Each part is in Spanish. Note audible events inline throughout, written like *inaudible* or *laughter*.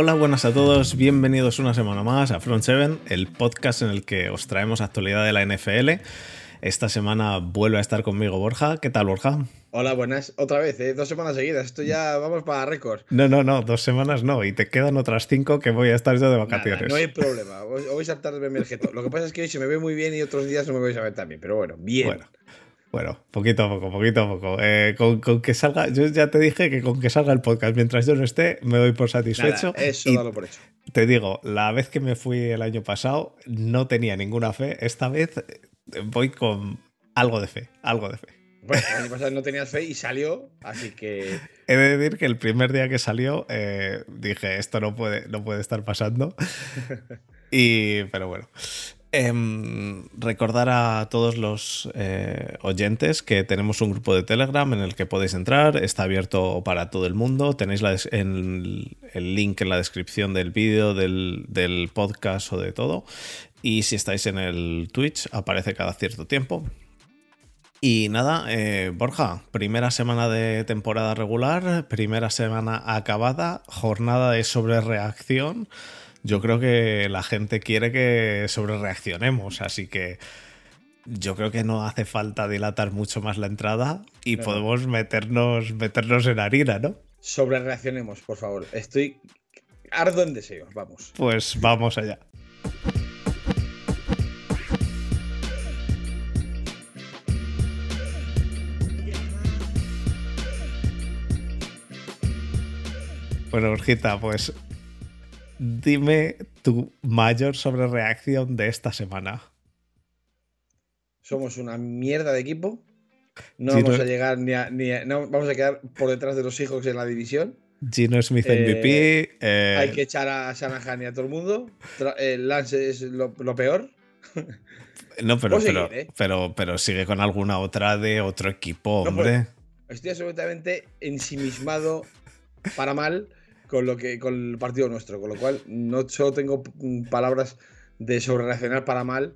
Hola, buenas a todos, bienvenidos una semana más a Front 7, el podcast en el que os traemos actualidad de la NFL. Esta semana vuelve a estar conmigo Borja. ¿Qué tal, Borja? Hola, buenas. Otra vez, ¿eh? dos semanas seguidas. Esto ya vamos para récord. No, no, no, dos semanas no. Y te quedan otras cinco que voy a estar yo de vacaciones. no hay problema. Hoy, voy a saltar de verme el. Lo que pasa es que hoy se me ve muy bien y otros días no me vais a ver tan bien. Pero bueno, bien. Bueno. Bueno, poquito a poco, poquito a poco. Eh, con, que salga, yo ya te dije que con que salga el podcast mientras yo no esté, me doy por satisfecho. eso dalo por hecho. Te digo, la vez que me fui el año pasado no tenía ninguna fe. Esta vez voy con algo de fe, algo de fe. Bueno, el año pasado no tenías fe y salió, así que. He de decir que el primer día que salió eh, dije, esto no puede, no puede estar pasando. *laughs* y, pero bueno. Em, recordar a todos los eh, oyentes que tenemos un grupo de Telegram en el que podéis entrar, está abierto para todo el mundo, tenéis el link en la descripción del vídeo, del, podcast o de todo, y si estáis en el Twitch aparece cada cierto tiempo. Y nada, eh, Borja, primera semana de temporada regular, primera semana acabada, jornada de sobrereacción yo creo que la gente quiere que sobre reaccionemos, así que yo creo que no hace falta dilatar mucho más la entrada y podemos meternos, meternos en harina, ¿no? Sobre reaccionemos, por favor. Estoy ardo en deseos, vamos. Pues vamos allá. Bueno, Orjita, pues Dime tu mayor sobrereacción de esta semana. Somos una mierda de equipo. No vamos a llegar ni a, no, vamos a quedar por detrás de los Seahawks en la división. Gino Smith MVP. Eh, eh, hay que echar a Shanahan y a todo el mundo. Lance es lo, peor. No, pero, pero, pero, sigue con alguna otra de otro equipo, hombre. estoy absolutamente ensimismado para mal con lo que con el partido nuestro, con lo cual no solo tengo palabras de sobre para mal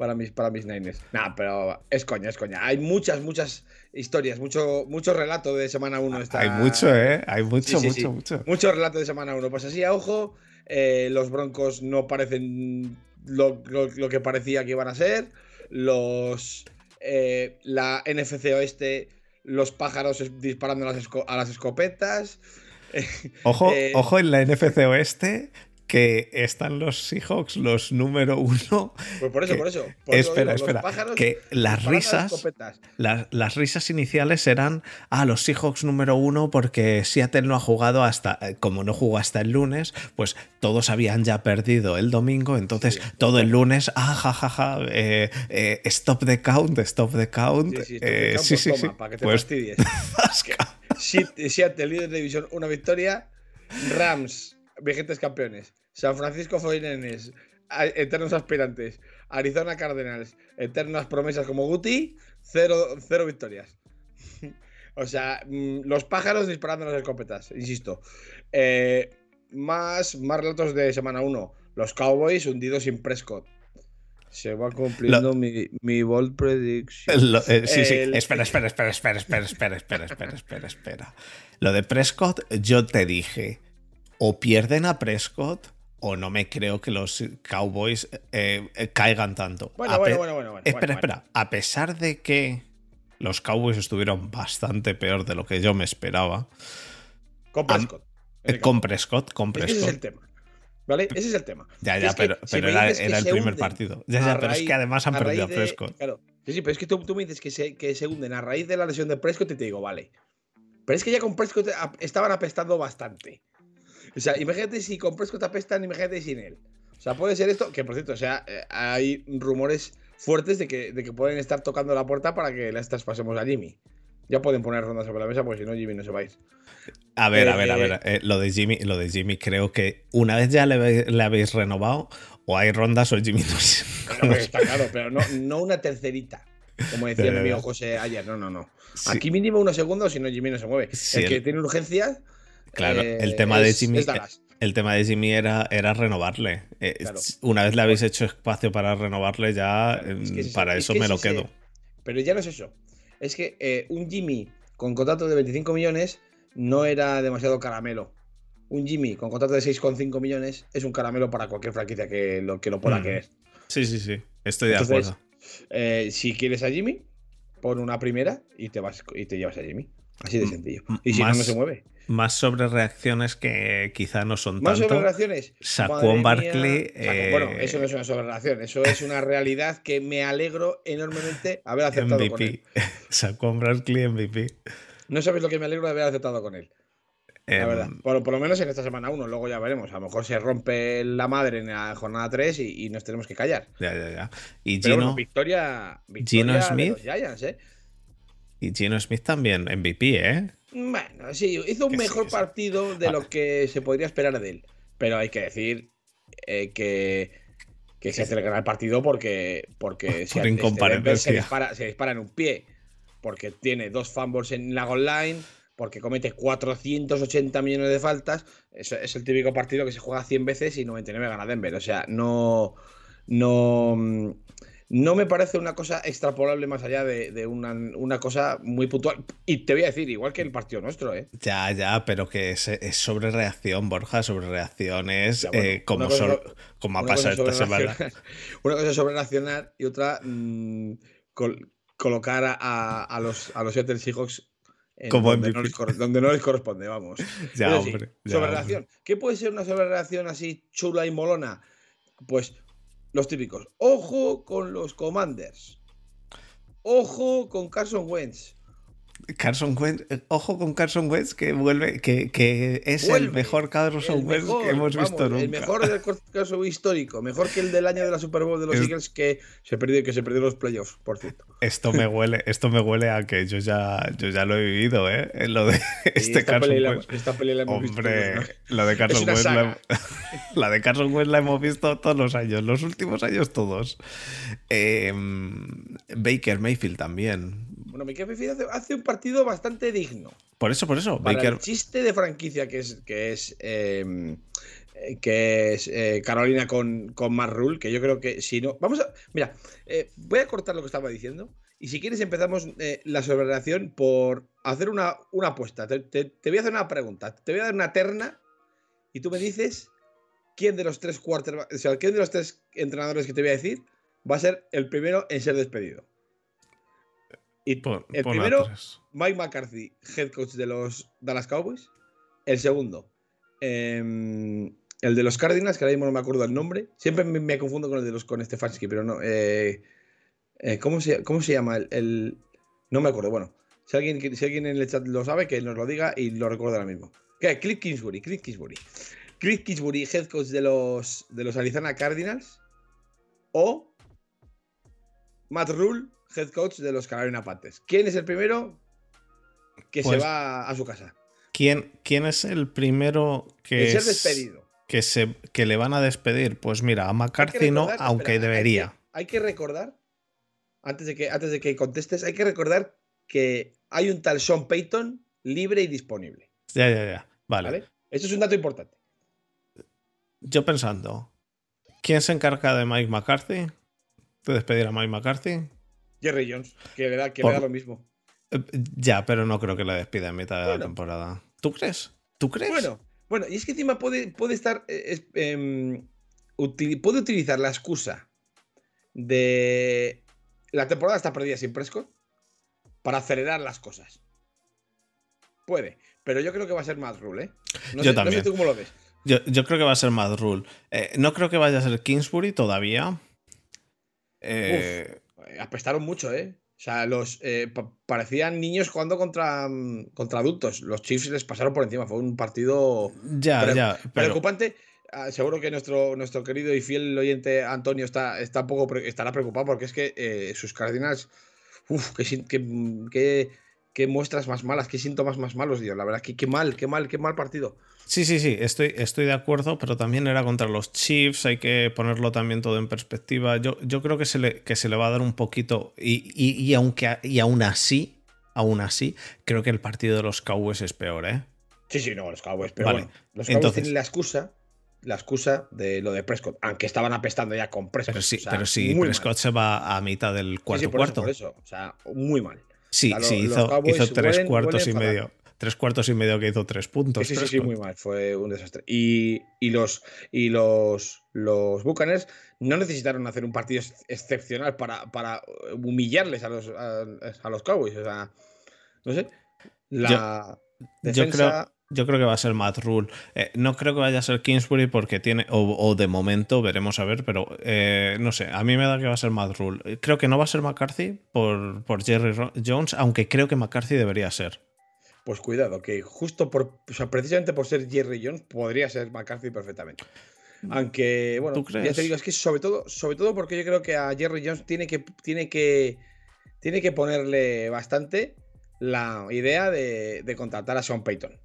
para mis para mis Niners. Nah, pero es coña, es coña. Hay muchas muchas historias, mucho mucho relato de semana 1 Hay mucho, eh, hay mucho, mucho, mucho. Mucho relato de semana 1. Pues así a ojo, eh, los Broncos no parecen lo, que parecía que iban a ser. Los eh, la NFC Oeste, los pájaros disparando a las, a las escopetas. *laughs* Ojo, eh, ojo en la NFC Oeste que están los Seahawks los número uno. Pues por eso, por eso. espera, espera. Que las risas, las, risas iniciales eran, ah, los Seahawks número uno porque Seattle no ha jugado hasta, eh, como no jugó hasta el lunes, pues todos habían ya perdido el domingo, entonces todo el lunes, ah, jajaja, ja, ja, eh, stop the count, stop the count. Sí, sí, sí, sí, para que te pues, fastidies. *laughs* Seattle, líder de división, una victoria. Rams, vigentes campeones. San Francisco 49 eternos aspirantes. Arizona Cardinals, eternas promesas como Guti, cero, cero victorias. *laughs* o sea, mm, los pájaros disparando las escopetas, insisto. Eh, más, más relatos de semana 1. Los Cowboys hundidos sin Prescott. Se va cumpliendo mi, mi, bold prediction. Eh, sí, sí. Espera, espera, espera, espera, espera, espera, espera, espera, espera, espera. Lo de Prescott, yo te dije, o pierden a Prescott o no me creo que los Cowboys eh, eh, caigan tanto. Bueno, bueno, bueno, bueno, Espera, espera. A pesar de que los Cowboys estuvieron bastante peor de lo que yo me esperaba. Con Prescott. con Prescott, con Prescott. Ese es el tema. ¿Vale? Ese es el tema. Ya, ya, pero, era, el primer partido. Ya, ya, pero es que además han perdido a Prescott. Claro. Sí, sí, pero es que tú, me dices que se, que se hunden a raíz de la lesión de Prescott y te digo, vale. Pero es que ya con Prescott estaban apestando bastante. O sea, imagínate si con Prescott apestan, imagínate sin él. O sea, puede ser esto, que por cierto, o sea, eh, hay rumores fuertes de que, de que pueden estar tocando la puerta para que las traspasemos a Jimmy. Ya pueden poner rondas sobre la mesa, porque si no, Jimmy no se va a ir. A ver, a ver, a ver. Eh, lo, de Jimmy, lo de Jimmy creo que una vez ya le, habéis renovado, o hay rondas o Jimmy no es. *laughs* está claro, pero no, no una tercerita. Como decía mi *laughs* amigo José ayer, no, no, no. Aquí mínimo unos segundos, si no Jimmy no se mueve. el que tiene urgencias. Claro, el tema de Jimmy. el tema de Jimmy era, era renovarle. Eh, una vez le habéis hecho espacio para renovarle, ya em, para eso me lo quedo. Pero ya no es eso es que eh, un Jimmy con contrato de 25 millones no era demasiado caramelo un Jimmy con contrato de 6,5 millones es un caramelo para cualquier franquicia que lo, que lo pueda Mm. querer. Sí, sí, sí. Estoy de Entonces, acuerdo. Eh, si quieres a Jimmy, pon una primera y te vas y te llevas a Jimmy. Así de sencillo. Y si no, más- no se mueve. Más sobre reacciones que quizá no son Más tanto. sobre relaciones. Saquon Barkley, Saquon- Bueno, eh, eso no es una sobrelación, eso es una realidad que me alegro enormemente haber aceptado con él. *laughs* Sacó Barkley MVP. No sabes lo que me alegro de haber aceptado con él. La Em, verdad. Por, por lo menos en esta semana 1, luego ya veremos. A lo mejor se rompe la madre en la jornada 3 y, y nos tenemos que callar. Ya, ya, ya. Y Pero Gino, bueno, victoria, Gino victoria de Smith. los Giants, ¿eh? Y Gino Smith también MVP, ¿eh? Bueno, sí, hizo un Que mejor sí. partido de lo que se podría esperar de él. Pero hay que decir eh, que, que se hace el partido porque, porque Por se dispara, se dispara en un pie. Porque tiene dos fumbles en la goal line, porque comete 480 millones de faltas. Es el típico partido que se juega 100 veces y 99 gana Denver. O sea, no. No. No me parece una cosa extrapolable más allá de, de una, una cosa muy puntual. Y te voy a decir, igual que el partido nuestro, ¿eh? Ya, ya, pero que es, es sobre reacción, Borja, sobre reacciones, Ya, bueno, eh, como, cosa so- como ha pasado esta sobre semana. *laughs* Una cosa es sobre racionar y otra mm, col- colocar a, los, a los Seattle Seahawks en Como donde, no les donde no les corresponde, vamos. *laughs* Ya, sí, hombre. ya, sobre hombre. ¿Qué puede ser una sobrereacción así chula y molona? Pues los típicos. Ojo con los Commanders. Ojo con Carson Wentz. Carson Wentz, eh, ojo con Carson Wentz que vuelve, que, que es el mejor Carson El Wentz mejor, que hemos vamos, visto nunca. El mejor del caso histórico. Mejor que el del año de la Super Bowl de los Es- Eagles que se perdió, que se perdió los playoffs, por cierto. Esto me huele, esto me huele a que yo ya, yo ya lo he vivido, ¿eh? Lo de *laughs* este Carson Wentz. esta la hemos visto Hombre, todos, ¿no? la de Carson Wentz *laughs* la, de Carson Wentz la hemos visto todos los años, los últimos años todos. Eh, Baker Mayfield también. Baker Mayfield hace, un partido bastante digno. Por eso, por eso, Para Baker. el chiste de franquicia que es, que es, eh, eh, que es eh, Carolina con, con Matt Rule, que yo creo que si no. Vamos a. Mira, eh, voy a cortar lo que estaba diciendo. Y si quieres, empezamos la sobrereacción por hacer una, una apuesta. Te, te- te voy a hacer una pregunta. Te voy a dar una terna y tú me dices quién de los tres quarterbacks, o sea, quién de los tres entrenadores que te voy a decir va a ser el primero en ser despedido. Y Pon- el pon primero. Mike McCarthy, head coach de los Dallas Cowboys. El segundo, em, el de los Cardinals, que ahora mismo no me acuerdo el nombre. Siempre me, me confundo con el de los con Stefanski, pero no. eh, eh, ¿cómo, se, ¿Cómo se llama? El, el- no me acuerdo. Bueno, si alguien, si alguien en el chat lo sabe, que nos lo diga y lo recuerdo ahora mismo. ¿Qué? Cliff Kingsbury, Cliff Kingsbury. Cliff Kingsbury, head coach de los, de los Arizona Cardinals. O Matt Rule, head coach de los Carolina Panthers. ¿Quién es el primero que Pues- se va a su casa? ¿Quién, ¿Quién es el primero que, es- despedido. que, se, que le van a despedir? Pues mira, a McCarthy no, aunque espera, hay debería. que- Hay que, recordar, antes de, que, antes de que contestes, hay que recordar que hay un tal Sean Payton libre y disponible. Ya, ya, ya. Vale. ¿Vale? Eso es un dato importante. Yo pensando, ¿quién se encarga de Mike McCarthy? ¿De despedir a Mike McCarthy? Jerry Jones, que le da, que Por- le da lo mismo. Eh, Ya, pero no creo que le despida en mitad de la temporada. ¿Tú crees? ¿Tú crees? Bueno, bueno, y es que encima puede, puede estar. eh, em, util- puede utilizar la excusa de. La temporada está perdida sin Prescott para acelerar las cosas. Puede, pero yo creo que va a ser más Rule, ¿eh? No Yo sé, también. No sé tú cómo lo ves. Yo, yo creo que va a ser Mad Rule. Eh, no creo que vaya a ser Kingsbury todavía. Eh, Apestaron mucho, ¿eh? O sea, los eh, pa- parecían niños jugando contra, mm, contra adultos. Los Chiefs les pasaron por encima. Fue un partido ya, Pero- ya. Pero, preocupante. Ah, seguro que nuestro, nuestro querido y fiel oyente Antonio está, está un poco pre- estará preocupado porque es que eh, sus Cardinals. Uf, qué, qué, qué- qué muestras más malas, qué síntomas más malos, Dios. La verdad, que qué mal, qué mal, qué mal partido. Sí, sí, sí, estoy, estoy de acuerdo, pero también era contra los Chiefs, hay que ponerlo también todo en perspectiva. Yo, yo creo que se, le, que se le va a dar un poquito, y, y, y aunque, y aún así, aún así, creo que el partido de los Cowboys es peor, ¿eh? Sí, sí, no, los Cowboys. Pero Vale, bueno, los Cowboys entonces- tienen la excusa, la excusa de lo de Prescott, aunque estaban apestando ya con Prescott. Pero sí, o sea, pero sí, mal. Prescott se va a mitad del Sí, cuarto sí, por eso, cuarto. por eso, o sea, muy mal. Sí, sí, hizo, tres huelen- cuartos huelen y fatal. medio. tres cuartos y medio que hizo tres puntos. Sí, sí, sí, muy mal. Fue un desastre. Y, los, y los, los Buccaneers no necesitaron hacer un partido excepcional para, para humillarles a los, a, los Cowboys. O sea, no sé. La defensa... Yo creo que va a ser Matt Rule. Eh, no creo que vaya a ser Kingsbury porque tiene, o, de momento, veremos a ver, pero eh, no sé, a mí me da que va a ser Matt Rule. Creo que no va a ser McCarthy por, por Jerry Jones, aunque creo que McCarthy debería ser. Pues cuidado, que justo por, o sea, precisamente por ser Jerry Jones, podría ser McCarthy perfectamente. Aunque, bueno, ya te digo, es que sobre todo, sobre todo porque yo creo que a Jerry Jones tiene que, tiene que, tiene que ponerle bastante la idea de, de contratar a Sean Payton.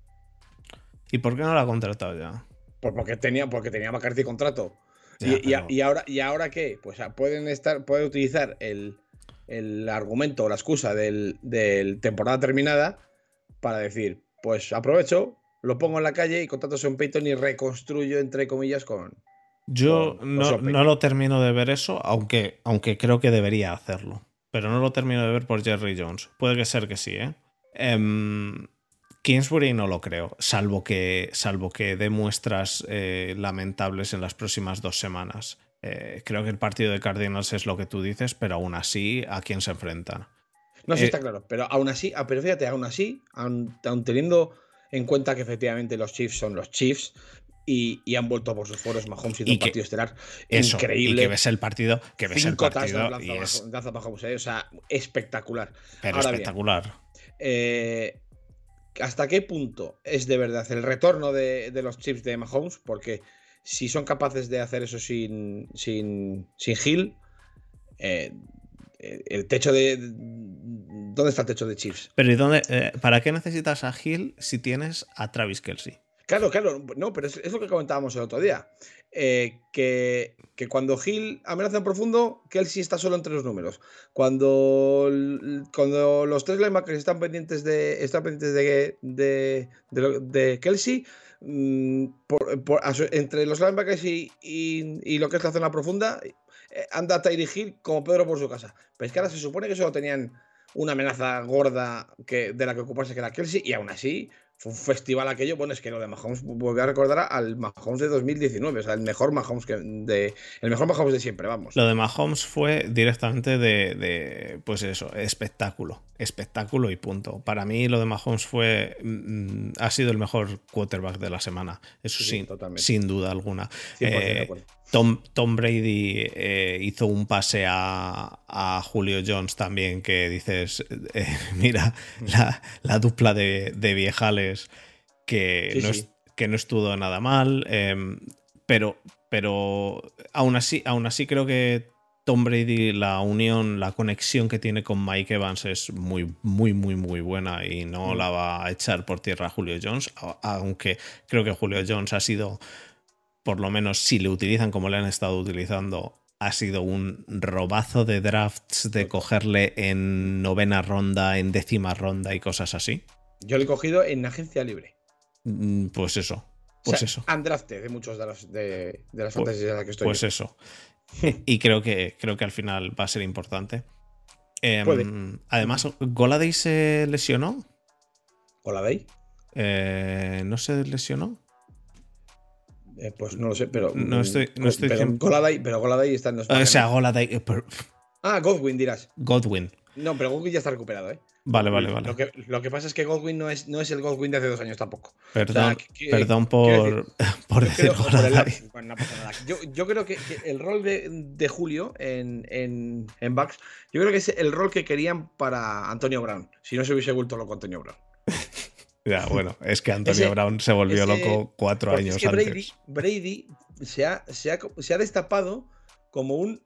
¿Y por qué no lo ha contratado ya? Pues porque tenía, porque tenía McCarthy contrato. y, ahora, ¿Y ahora qué? Pues pueden estar, puede utilizar el, argumento o la excusa del, temporada terminada para decir, pues aprovecho, lo pongo en la calle y contrato a Sean Payton y reconstruyo, entre comillas, con. Yo no, lo termino de ver eso, aunque, aunque creo que debería hacerlo. Pero no lo termino de ver por Jerry Jones. Puede que ser que sí, ¿eh? Em, Kingsbury no lo creo, salvo que, salvo que dé muestras eh, lamentables en las próximas dos semanas. Eh, creo que el partido de Cardinals es lo que tú dices, pero aún así, ¿a quién se enfrentan? No, sí, eh, está claro, pero aún así, ah, pero fíjate, aún así, aún, teniendo en cuenta que efectivamente los Chiefs son los Chiefs, y, han vuelto por sus foros Mahomes y un partido estelar increíble. Y que ves el partido, que ves el partido y es... o sea, espectacular. Pero espectacular. eh, hasta qué punto es de verdad el retorno de, los chips de Mahomes, porque si son capaces de hacer eso sin, sin, sin Hill, eh, el techo de. ¿Dónde está el techo de chips? Pero ¿y dónde, eh, ¿para qué necesitas a Hill si tienes a Travis Kelsey? Claro, claro, no, pero es, lo que comentábamos el otro día. Eh, que, cuando Gil amenaza en profundo, Kelsey está solo entre los números. Cuando, cuando los tres linebackers están pendientes de, están pendientes de, de, de, Kelsey, mm, entre los linebackers y, y, lo que es la zona profunda, eh, anda Tyree Hill como Pedro por su casa. Pero es que ahora se supone que solo tenían una amenaza gorda que, de la que ocuparse que era Kelsey, y aún así fue un festival aquello. Bueno, es que lo de Mahomes, voy a recordar al Mahomes de 2019, o sea, el mejor Mahomes que de, el mejor Mahomes de siempre, vamos. Lo de Mahomes fue directamente de, pues eso, espectáculo, espectáculo y punto. Para mí lo de Mahomes fue, mm, ha sido el mejor quarterback de la semana, eso sí, sin, duda alguna. Eh, Tom, Tom, Brady eh, hizo un pase a, a, Julio Jones también, que dices, eh, *laughs* mira, la, dupla de, de viejales que, no, que no estuvo nada mal, em, pero, pero aún, así, aún así creo que Tom Brady, la unión, la conexión que tiene con Mike Evans es muy, muy, muy, muy buena y no mm. la va a echar por tierra Julio Jones, aunque creo que Julio Jones ha sido, por lo menos si le utilizan como le han estado utilizando, ha sido un robazo de drafts de cogerle en novena ronda, en décima ronda y cosas así. Yo lo he cogido en agencia libre. Mm, pues eso. Pues eso. Andrafte de muchos de las, de, las pues, fantasías en las que estoy. Pues eso. *laughs* y creo que, creo que al final va a ser importante. Em, además, ¿Goladay se lesionó? ¿Goladay? Eh, ¿No se lesionó? Eh, pues no lo sé, pero. No estoy, no estoy pero, Goladay, pero Goladay está en los. O sea, Goladay. Eh, ah, Godwin dirás. Godwin. No, pero Godwin ya está recuperado, ¿eh? Vale, vale, vale. Lo que, lo que, pasa es que Godwin no es, no es el Godwin de hace dos años tampoco. Perdón, perdón por, *laughs* por decir *laughs* bueno, no pasa nada. Yo, yo creo que, el rol de, de Julio en, en, en, Bucks, yo creo que es el rol que querían para Antonio Brown. Si no se hubiese vuelto loco Antonio Brown. Ya, bueno, es que Antonio Brown se volvió loco cuatro años es que Brady, antes. Brady se ha, se, ha, se ha destapado como un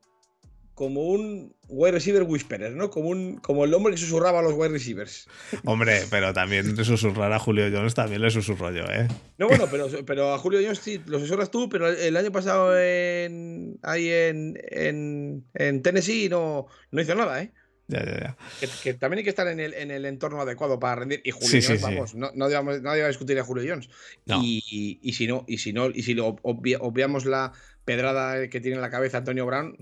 como un wide receiver whisperer, ¿no? Como, un, como el hombre que susurraba a los wide receivers. Hombre, pero también susurrar a Julio Jones también le susurro yo, ¿eh? No, bueno, pero, pero a Julio Jones sí lo susurras tú, pero el año pasado en, ahí en, en, Tennessee no, no hizo nada, ¿eh? Ya, ya, ya. Que, también hay que estar en el, en el entorno adecuado para rendir. Y Julio Jones, vamos, no, no, a discutir a Julio Jones. Y, y, si no, y si no, y si lo obviamos la pedrada que tiene en la cabeza Antonio Brown,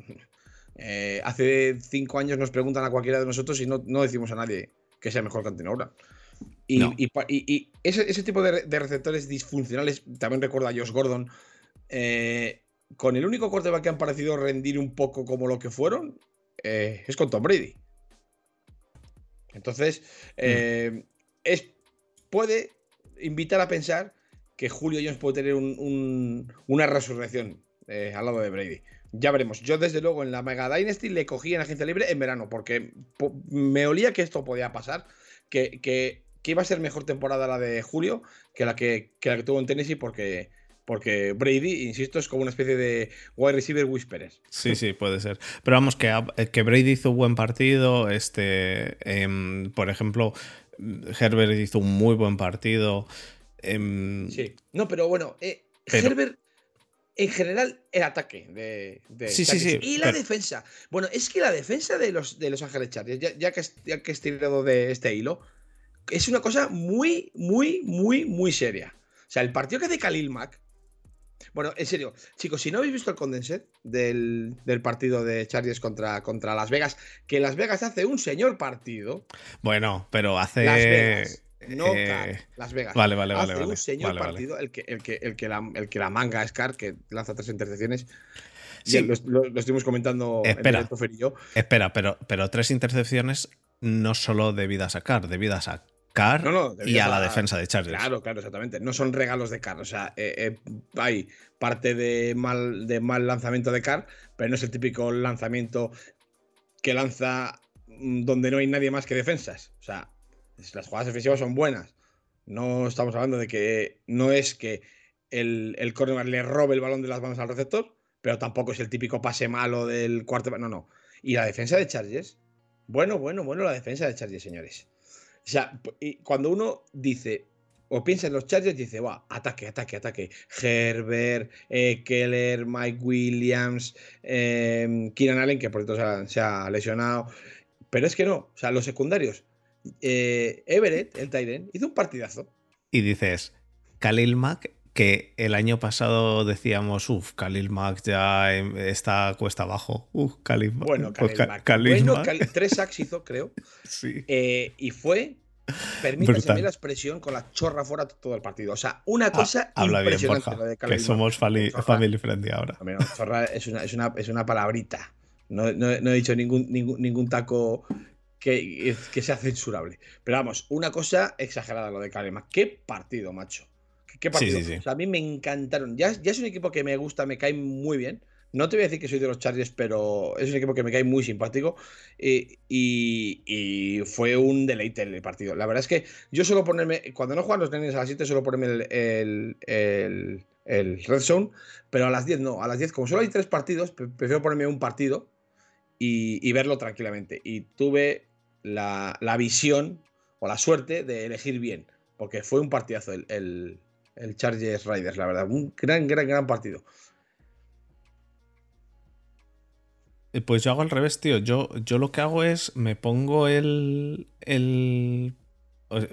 eh, hace cinco años nos preguntan a cualquiera de nosotros y no, decimos a nadie que sea mejor que Antonio Y, No. y y- ese, ese tipo de, de receptores disfuncionales, también recuerdo a Josh Gordon, eh, con el único quarterback que han parecido rendir un poco como lo que fueron, eh, es con Tom Brady. Entonces, eh, es, puede invitar a pensar que Julio Jones puede tener un- un- una resurrección eh, al lado de Brady. Ya veremos. Yo, desde luego, en la Mega Dynasty le cogí en agencia libre en verano, porque po- me olía que esto podía pasar, que, que- que iba a ser mejor temporada la de Julio que la que, que la que tuvo en Tennessee, porque, porque Brady, insisto, es como una especie de wide receiver whisperer. Sí, sí, puede ser. Pero vamos, que, que Brady hizo un buen partido. Este, em, por ejemplo, Herbert hizo un muy buen partido. em, Sí. No, pero bueno, eh, Pero- Herbert, en general, el ataque de, de Sí, sí, sí, Y la pero- defensa. Bueno, es que la defensa de los, de los Ángeles Chargers, ya, ya que, ya que he estirado de este hilo, es una cosa muy, muy, muy, muy seria. O sea, el partido que hace Khalil Mack. Bueno, en serio, chicos, si no habéis visto el condensed del, del partido de Chargers contra, contra Las Vegas, que Las Vegas hace un señor partido. Bueno, pero hace. Las Vegas. No eh, Carr, Las Vegas. Vale, vale, vale. hace vale, un señor vale, vale. partido el que, el, que, el, que la, el que la manga es Carr, que lanza tres intercepciones. Sí. Lo, lo- lo estuvimos comentando Espera. en y yo. Espera, pero, pero tres intercepciones no solo debidas a Carr, debidas a Carr No, no, y a la defensa de Chargers. Claro, claro, exactamente. No son regalos de Carr. O sea, eh, eh, hay parte de mal, de mal lanzamiento de Carr, pero no es el típico lanzamiento que lanza mm, donde no hay nadie más que defensas. O sea, las jugadas defensivas son buenas. No estamos hablando de que no es que el, el cornerback le robe el balón de las manos al receptor, pero tampoco es el típico pase malo del cuarto. No, no. Y la defensa de Chargers. Bueno, bueno, bueno, la defensa de Chargers, señores. O sea, cuando uno dice o piensa en los Chargers, dice, va, ataque, ataque, ataque. Herbert, eh, Keller, Mike Williams, eh, Keenan Allen, que por cierto se ha, se ha lesionado. Pero es que no, o sea, los secundarios. eh, Everett, el Tyren, hizo un partidazo. Y dices, Khalil Mack, que el año pasado decíamos, uff, Khalil Mack ya em, está cuesta abajo. Uff, Khalil Mack. Bueno, Pues Khalil Ka- Mack. Khalil Bueno, Mack, Khalil- tres sacks hizo, creo. *laughs* sí. eh, y fue, permítase Brutal. la expresión, con la chorra fuera todo el partido. O sea, una cosa Ah, Habla bien, impresionante lo de que Khalil Mack. somos Chorra. family friendly ahora. No, chorra es una, es una, es una palabrita. No, no- no he dicho ningún, ningún, ningún taco que, que sea censurable. Pero vamos, una cosa exagerada lo de Kalema. ¿Qué partido, macho? ¿Qué, Sí, partido? sí, sí. O sea, a mí me encantaron. Ya, ya es un equipo que me gusta, me cae muy bien. No te voy a decir que soy de los Chargers, pero es un equipo que me cae muy simpático. eh, y, y fue un deleite el partido. La verdad es que yo suelo ponerme, cuando no juegan los nenes a las 7, suelo ponerme el, el, el- el Red Zone, pero a las 10 no. A las 10, como solo hay tres partidos, pre- prefiero ponerme un partido y, y verlo tranquilamente. Y tuve la, la visión o la suerte de elegir bien, porque fue un partidazo el, el, Chargers Riders, la verdad. Un gran, gran, gran partido. Eh, Pues yo hago al revés, tío. Yo, yo lo que hago es me pongo el. el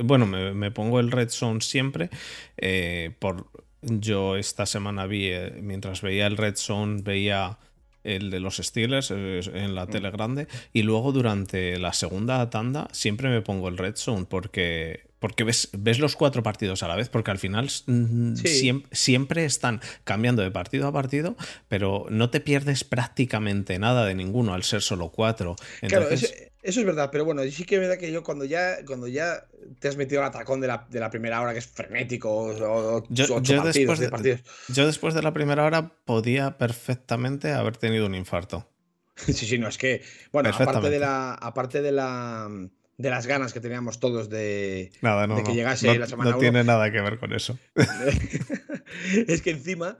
bueno, me, me pongo el Red Zone siempre. eh, por, yo esta semana vi, eh, mientras veía el Red Zone, veía el de los Steelers en la tele grande. Y luego durante la segunda tanda siempre me pongo el Red Zone porque. Porque ves, ves los cuatro partidos a la vez, porque al final Sí. siempre están cambiando de partido a partido, pero no te pierdes prácticamente nada de ninguno al ser solo cuatro. Claro, eso, eso es verdad, pero bueno, sí que es verdad que yo cuando ya, cuando ya te has metido al atracón de la, de la primera hora, que es frenético, o, o- Yo- partidos, después de- partidos. yo después de la primera hora podía perfectamente haber tenido un infarto. *laughs* Sí, sí, no, es que, bueno, aparte de la, aparte de la, de las ganas que teníamos todos de, Nada, no, De que no. llegase No- la semana no uno. tiene nada que ver con eso. *laughs* es que encima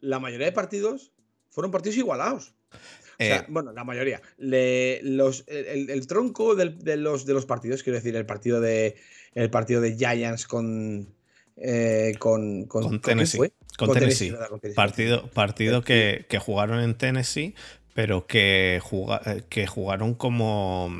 la mayoría de partidos fueron partidos igualados. O sea, Eh, bueno, la mayoría. Le- los, el, el tronco del- de, los, de los partidos, quiero decir, el partido de el partido de Giants con eh, con, con, Tennessee. fue? con Tennessee. ¿verdad? Con Tennessee. Partido, partido que, que jugaron en Tennessee, pero que, juga- eh, que jugaron como.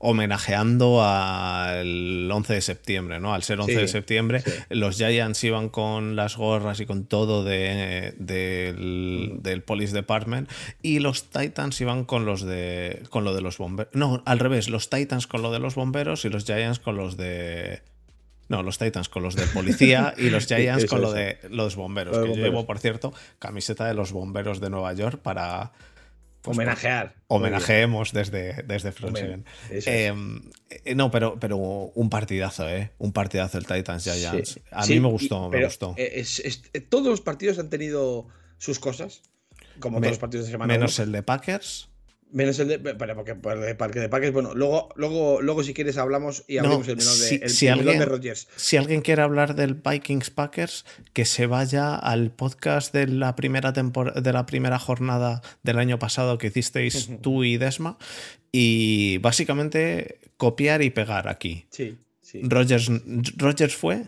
Homenajeando al 11 de septiembre, ¿no? Al ser 11 Sí, de septiembre, sí. los Giants iban con las gorras y con todo de, del, Mm. del Police Department y los Titans iban con los de con lo de los bomberos. No, al revés, los Titans con lo de los bomberos y los Giants con los de no, los Titans con los de policía y los *laughs* Giants con lo de los bomberos. Que yo llevo, por cierto, camiseta de los bomberos de Nueva York para pues, Homenajear. homenajeemos desde, desde Front Homen- es. Eh, no, pero, pero un partidazo, ¿eh? Un partidazo el Titans Giants. Sí. A Sí, mí me y- gustó, me gustó. eh, es- es- todos los partidos han tenido sus cosas, como Me- todos los partidos de semana. Menos uno. el de Packers. Menos el de. Pero porque, de Parque de Packers, bueno, luego, luego, luego si quieres hablamos y No, abrimos el menú de, si- el, si el alguien- de Rodgers. Si alguien quiere hablar del Vikings Packers, que se vaya al podcast de la primera tempor- de la primera jornada del año pasado que hicisteis *laughs* tú y Desma. Y básicamente copiar y pegar aquí. Sí, sí. Rogers, Rogers fue,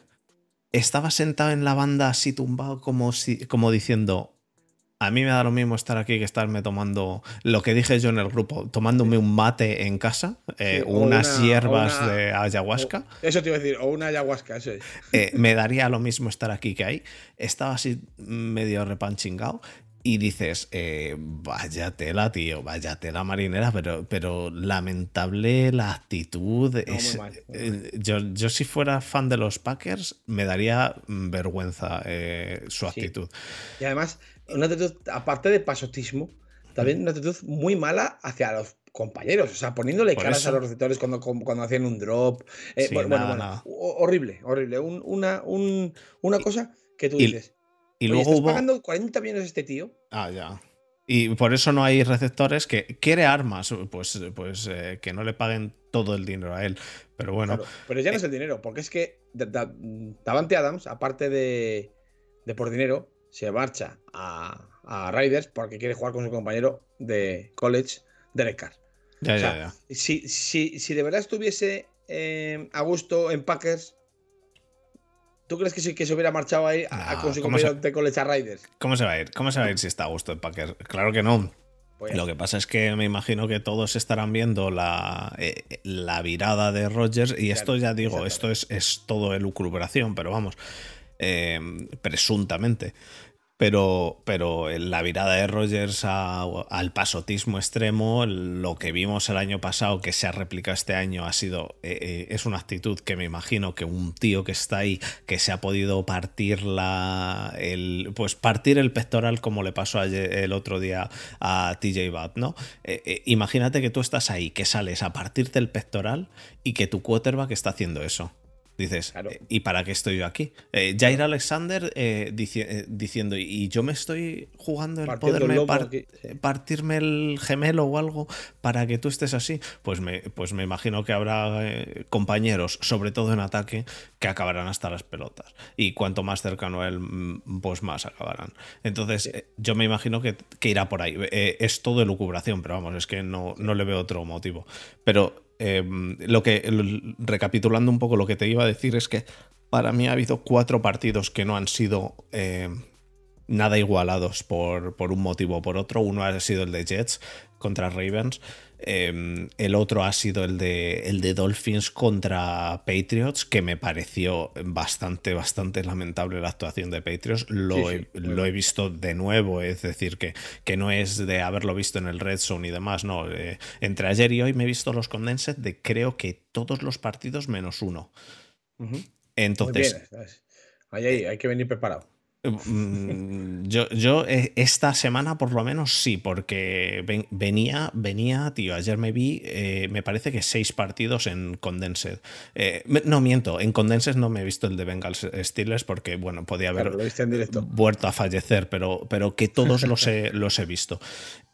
estaba sentado en la banda así tumbado como, si, como diciendo, a mí me da lo mismo estar aquí que estarme tomando, lo que dije yo en el grupo, tomándome un mate en casa, eh, Sí, unas una- hierbas una- de ayahuasca. O- eso te iba a decir, o una ayahuasca, eso es. Eh, me daría lo mismo estar aquí que ahí. Estaba así medio repanchingado. Y dices, eh, vaya tela, tío, vaya tela marinera, pero, pero lamentable la actitud. muy es- mal, muy eh, yo, yo si fuera fan de los Packers, me daría mm, vergüenza eh, su Sí. actitud. Y además, una actitud, aparte de pasotismo, también una actitud muy mala hacia los compañeros. O sea, poniéndole Por caras eso. a los receptores cuando, cuando hacían un drop. Eh, Sí, bueno, nada, bueno, nada. horrible, horrible. Un- una, un- una cosa que tú y- dices. Y "Oye, luego ¿estás hubo... pagando 40 millones a este tío? Ah, ya. Y por eso no hay receptores que quiere armas, pues, pues eh, que no le paguen todo el dinero a él. Pero bueno, Claro, pero ya no es el dinero, porque es que Da- Da- Davante Adams, aparte de, de por dinero, se marcha a, a Raiders porque quiere jugar con su compañero de college, Derek Carr. ya, o ya, sea, ya. Si, si, si de verdad estuviese eh, a gusto en Packers, ¿tú crees que, sí, que se hubiera marchado ahí a- No, con su ¿cómo compañero se- de college a Raiders? ¿Cómo se va a ir? ¿Cómo se va a ir si está a gusto en Packers? Claro que no. Pues ya Lo que pasa es que me imagino que todos estarán viendo la, eh, la virada de Rogers y esto ya digo, esto es, es todo elucubración, pero vamos, eh, presuntamente. Pero, pero la virada de Rogers al pasotismo extremo, lo que vimos el año pasado, que se ha replicado este año, ha sido. eh, eh, es una actitud que me imagino que un tío que está ahí, que se ha podido partir la. El, pues partir el pectoral como le pasó ayer- el otro día a TJ Watt, ¿no? Eh, imagínate que tú estás ahí, que sales a partirte el pectoral y que tu quarterback está haciendo eso. Dices, Claro. eh, ¿y para qué estoy yo aquí? Eh, Jair Alexander eh, dici- eh, diciendo, ¿y yo me estoy jugando el Partiendo poderme par- partirme el gemelo o algo para que tú estés así? Pues me, pues me imagino que habrá compañeros, sobre todo en ataque, que acabarán hasta las pelotas. Y cuanto más cercano a él, mm, pues más acabarán. Entonces, yo me imagino que, que irá por ahí. Es todo elucubración, pero vamos, es que no, no le veo otro motivo. Pero eh, lo que, recapitulando un poco lo que te iba a decir es que para mí ha habido cuatro partidos que no han sido eh, nada igualados por, por un motivo o por otro. Uno ha sido el de Jets contra Ravens. Eh, el otro ha sido el de, el de Dolphins contra Patriots, que me pareció bastante, bastante lamentable la actuación de Patriots. Lo, Sí, sí, he, lo he visto de nuevo, es decir, que, que no es de haberlo visto en el Red Zone y demás, no. eh, entre ayer y hoy me he visto los condensed de creo que todos los partidos menos uno. Entonces. Ahí, ahí, hay que venir preparado. Mm, Yo, yo eh, esta semana por lo menos sí, porque ven- venía, venía, tío, ayer me vi, eh, me parece que seis partidos en Condensed. Eh, no miento, en Condensed no me he visto el de Bengals Steelers porque, bueno, podía haber Claro, vuelto a fallecer, pero, pero que todos los he, *laughs* los he visto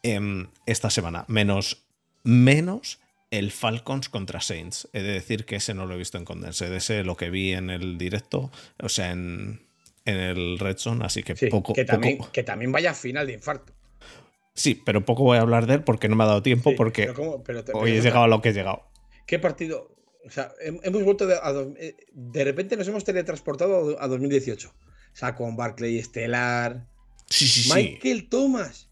Em, esta semana, menos, menos el Falcons contra Saints. He de decir que ese no lo he visto en Condensed, ese lo que vi en el directo, o sea, en, en el Red Zone, así que Sí, poco, que, también, poco- que también vaya final de infarto. Sí, pero poco voy a hablar de él porque no me ha dado tiempo, Sí, porque pero ¿cómo? Pero te- hoy he llegado a lo que he llegado. ¿Qué partido? O sea, hem- hemos vuelto de, a eh, de repente nos hemos teletransportado a 2018. O sea, con Barclay Estelar, Sí, sí, sí. Michael Thomas.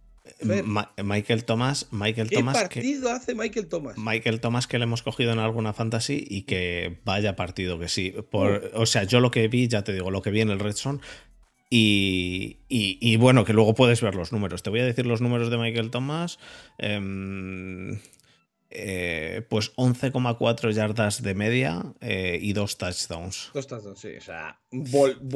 Michael Thomas. Michael ¿Qué Thomas partido hace Michael Thomas? Michael Thomas que le hemos cogido en alguna fantasy y que vaya partido que sí. Por, O sea, yo lo que vi, ya te digo, lo que vi en el Red Zone. Y, y, bueno, que luego puedes ver los números. Te voy a decir los números de Michael Thomas. Eh, eh, pues 11,4 yardas de media eh, y dos touchdowns. Dos touchdowns, sí. O sea,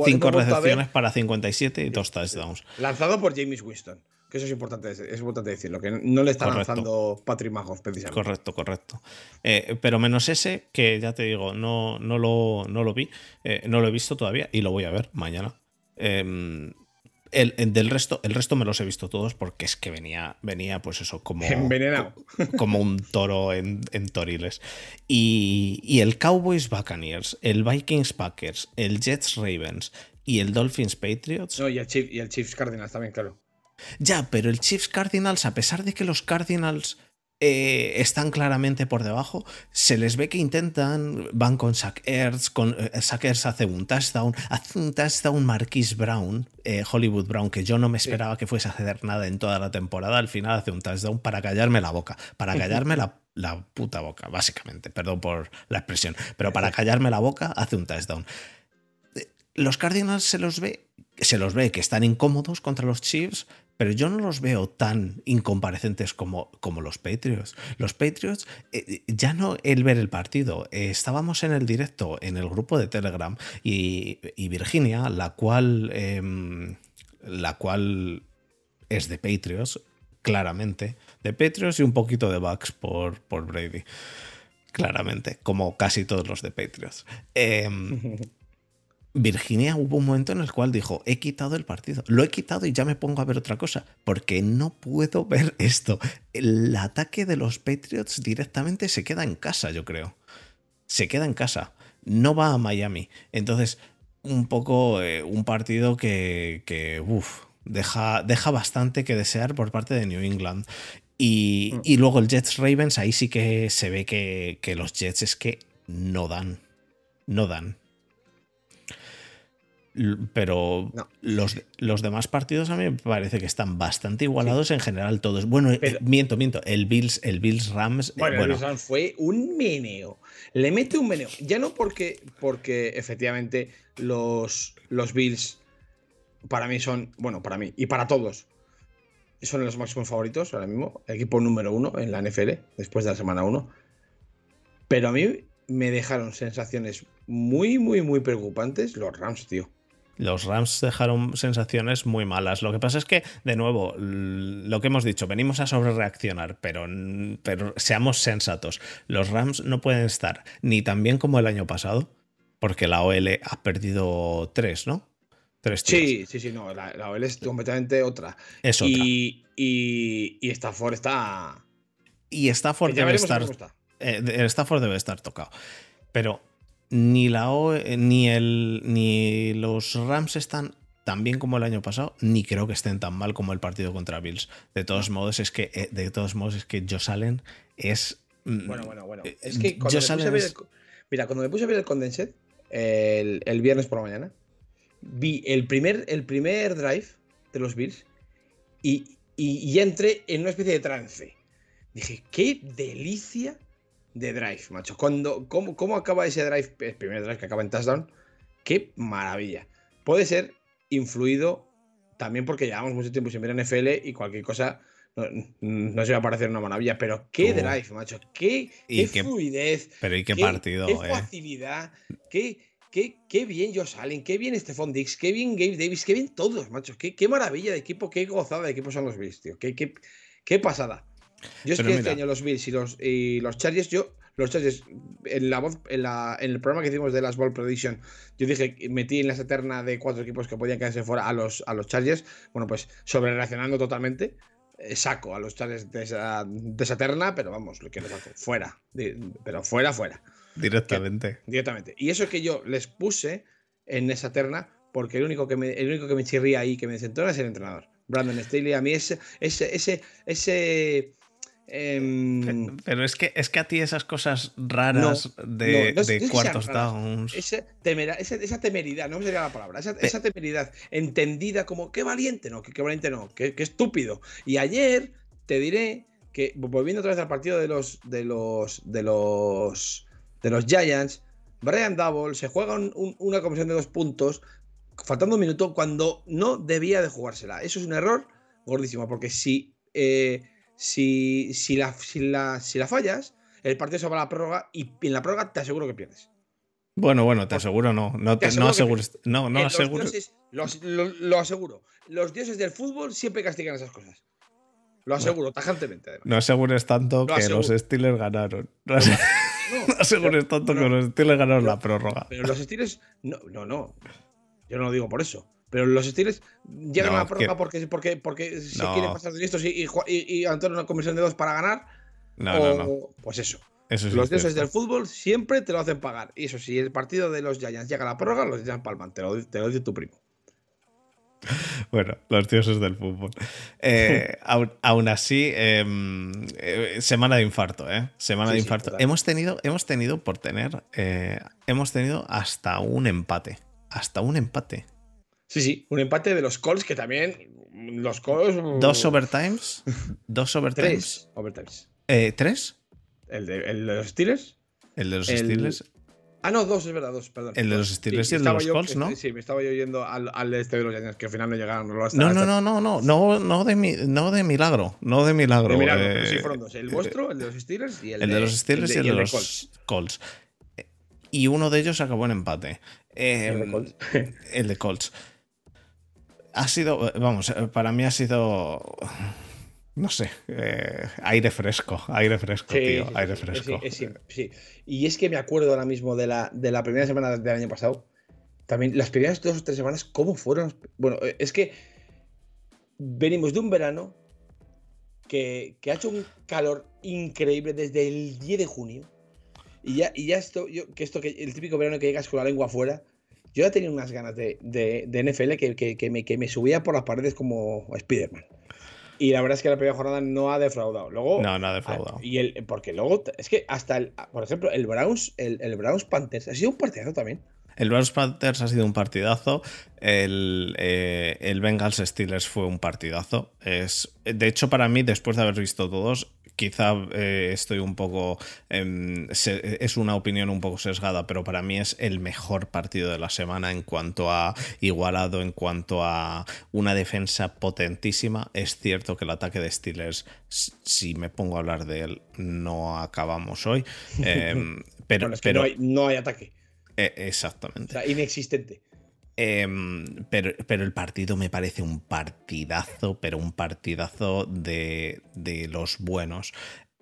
cinco recepciones para 57 y dos touchdowns. Lanzado por James Winston. Que eso es importante, es importante decirlo, que no le está lanzando Patrick precisamente. Correcto, correcto. Eh, pero menos ese, que ya te digo, no, no, lo, no lo vi, no lo he visto todavía y lo voy a ver mañana. Em, el, del resto, el resto me los he visto todos porque es que venía, venía pues eso, como, *laughs* Envenenado. como un toro en, toriles. Y, el Cowboys Buccaneers, el Vikings Packers, el Jets Ravens y el Dolphins Patriots. No, y el, y el Chiefs Cardinals también, claro. Ya, pero el Chiefs Cardinals, a pesar de que los Cardinals eh, están claramente por debajo. Se les ve que intentan, van con Zach Ertz, con, eh, hace un touchdown, hace un touchdown Marquis Brown, eh, Hollywood Brown, que yo no me esperaba que fuese a hacer nada en toda la temporada, al final hace un touchdown para callarme la boca, para callarme la, la puta boca, básicamente, perdón por la expresión, pero para *laughs* callarme la boca hace un touchdown. Los Cardinals se los ve, se los ve que están incómodos contra los Chiefs, pero yo no los veo tan incomparecientes como, como los Patriots. Los Patriots, eh, ya no el ver el partido, eh, estábamos en el directo en el grupo de Telegram y, Virginia, la cual, em, la cual es de Patriots, claramente, de Patriots y un poquito de Bucks por, por Brady. Claramente, como casi todos los de Patriots. *laughs* Virginia hubo un momento en el cual dijo, he quitado el partido, lo he quitado y ya me pongo a ver otra cosa, porque no puedo ver esto. El ataque de los Patriots directamente se queda en casa, yo creo. Se queda en casa, no va a Miami. Entonces, un poco eh, un partido que, que deja, deja bastante que desear por parte de New England. Y, mm. y luego el Jets Ravens, ahí sí que se ve que, que los Jets es que no dan. No dan pero los, los, demás partidos a mí me parece que están bastante igualados en general todos. Bueno, eh, miento, miento. El Bills, el Bills Rams. Eh, bueno, el Bills Rams fue un meneo. Le mete un meneo. Ya no porque, porque efectivamente los, los Bills para mí son, bueno, para mí y para todos, son los máximos favoritos ahora mismo. equipo número uno en la NFL después de la semana uno. Pero a mí me dejaron sensaciones muy, muy, muy preocupantes los Rams, tío. Los Rams dejaron sensaciones muy malas. Lo que pasa es que, de nuevo, lo que hemos dicho, venimos a sobrereaccionar, pero, pero seamos sensatos. Los Rams no pueden estar ni tan bien como el año pasado, porque la OL ha perdido tres, ¿no? Tres Sí, sí, sí, no. La, OL es completamente otra. Es otra. Y, y, Stafford está. Y Stafford debe estar. Eh, Stafford debe estar tocado. Pero ni la ni el ni los Rams están tan bien como el año pasado, ni creo que estén tan mal como el partido contra Bills. De todos modos es que eh, de todos modos es que Josh Allen es mm, bueno, bueno, bueno. Eh, es que cuando me puse a ver mira, cuando me puse a ver el Condensed el, el, viernes por la mañana, vi el primer, el primer drive de los Bills y, y, y entré en una especie de trance. Dije, qué delicia de drive, macho. Cuando, cómo, ¿Cómo acaba ese drive? El primer drive que acaba en touchdown. Qué maravilla. Puede ser influido también porque llevamos mucho tiempo sin ver NFL y cualquier cosa no, se va a parecer una maravilla, pero qué drive, macho, qué, fluidez, pero y qué, partido, qué eh. facilidad, qué, qué, qué, bien Josh Allen, qué bien Stephon Dix, qué bien Gabe Davis, qué bien todos, macho, qué, qué maravilla de equipo, qué gozada de equipo son los Bills, tío, qué, qué, qué pasada. Yo es que este año los Bills y los, y los Chargers, yo, los Chargers, en la voz, en, la, en el programa que hicimos de las Ball Prediction, yo dije, metí en la eterna de cuatro equipos que podían quedarse fuera a los, a los Chargers. Bueno, pues sobre reaccionando totalmente, eh, saco a los Chargers de esa, de esa terna, pero vamos, lo que les saco, fuera. pero fuera, fuera. Directamente. directamente. Y eso que yo les puse en esa terna, porque el único que me, el único que me chirría ahí, que me desentona, es el entrenador. Brandon Staley, a mí ese, ese, ese, ese Em, Pero es que, es que a ti esas cosas raras de, no, no cuartos raras. downs. esa, temera- esa, esa temeridad, no me sería la palabra, esa, esa temeridad entendida como qué valiente, no, qué valiente no, qué, qué estúpido. Y ayer te diré que, volviendo otra vez al partido de los de los de los de los Giants, Brian Double se juega un- un- una comisión de dos puntos, faltando un minuto, cuando no debía de jugársela. Eso es un error gordísimo, porque si, eh, si, si, la, si, la, si la fallas, el partido se va a la prórroga y en la prórroga te aseguro que pierdes. Bueno, bueno, te aseguro no. No, Te no aseguro. No, no Eh, dioses- los- lo, lo aseguro. Los dioses del fútbol siempre castigan esas cosas. Lo aseguro, tajantemente, además. No asegures tanto que aseguro. los Steelers ganaron. *laughs* No, No, asegures tanto que los Steelers ganaron la prórroga. pero los Steelers. No, no, no. Yo no lo digo por eso. Pero los Steelers llegan No, a la prórroga que- porque, porque, porque se No. quieren pasar de listos y, y, anotar una comisión de dos para ganar. No, o, no, no. Pues eso. Eso sí los es dioses del fútbol siempre te lo hacen pagar. Y eso sí, el partido de los Giants llega a la prórroga, los Giants palman. Te lo, te lo dice tu primo. *laughs* Bueno, los dioses del fútbol. Eh, aún, aún así, em, eh, semana de infarto, ¿eh? Semana Sí, de infarto. hemos, tenido, hemos tenido por tener. eh, hemos tenido hasta un empate. Hasta un empate. Sí, sí. Un empate de los Colts que también. Los Colts. Dos overtimes. *laughs* Dos overtimes. Tres overtimes. Eh, ¿Tres? ¿El de, el de los Steelers? El de los El- Steelers. Ah, no, dos, es verdad, dos, perdón. El de los. Steelers y el de los yo- Colts, ¿no? Sí, me estaba yo yendo al, al de este de los Giants, que al final no llegaron. No, hasta- No, no, no, no, no, no, no de, mi- no de milagro, no de milagro. de milagro, pero eh, sí fueron dos. El vuestro, el de los Steelers y el, el de los Steelers y el de, los Colts. Colts. Y uno de ellos acabó en empate. Eh, El de Colts. el de Colts. *laughs* Ha sido, vamos, eh, para mí ha sido, no sé, eh, aire fresco, aire fresco, Sí, tío, sí, aire sí, fresco. sí. Y es que me acuerdo ahora mismo de la, de la primera semana del año pasado. También las primeras dos o tres semanas, ¿cómo fueron? Bueno, eh, es que venimos de un verano que, que ha hecho un calor increíble desde el 10 de junio. Y ya, y ya esto, yo, que esto que el típico verano que llegas con la lengua afuera, yo ya tenía unas ganas de, de, de NFL que, que, que me, que me subía por las paredes como Spider-Man. Y la verdad es que la primera jornada no ha defraudado. Luego, No, no ha defraudado. Ah, Y el, porque luego, es que hasta el, por ejemplo, el Browns, el, el Browns Panthers ha sido un partidazo también. El Browns Panthers ha sido un partidazo. El, eh, el Bengals Steelers fue un partidazo. Es, de hecho, para mí, después de haber visto todos, quizá eh, estoy un poco. em, se- es una opinión un poco sesgada, pero para mí es el mejor partido de la semana en cuanto a igualado, en cuanto a una defensa potentísima. Es cierto que el ataque de Steelers, si me pongo a hablar de él, no acabamos hoy. em, *laughs* pero, Bueno, es que pero no, hay, no hay ataque. O exactamente. sea, inexistente. Em, pero, pero el partido me parece un partidazo, pero un partidazo de, de los buenos.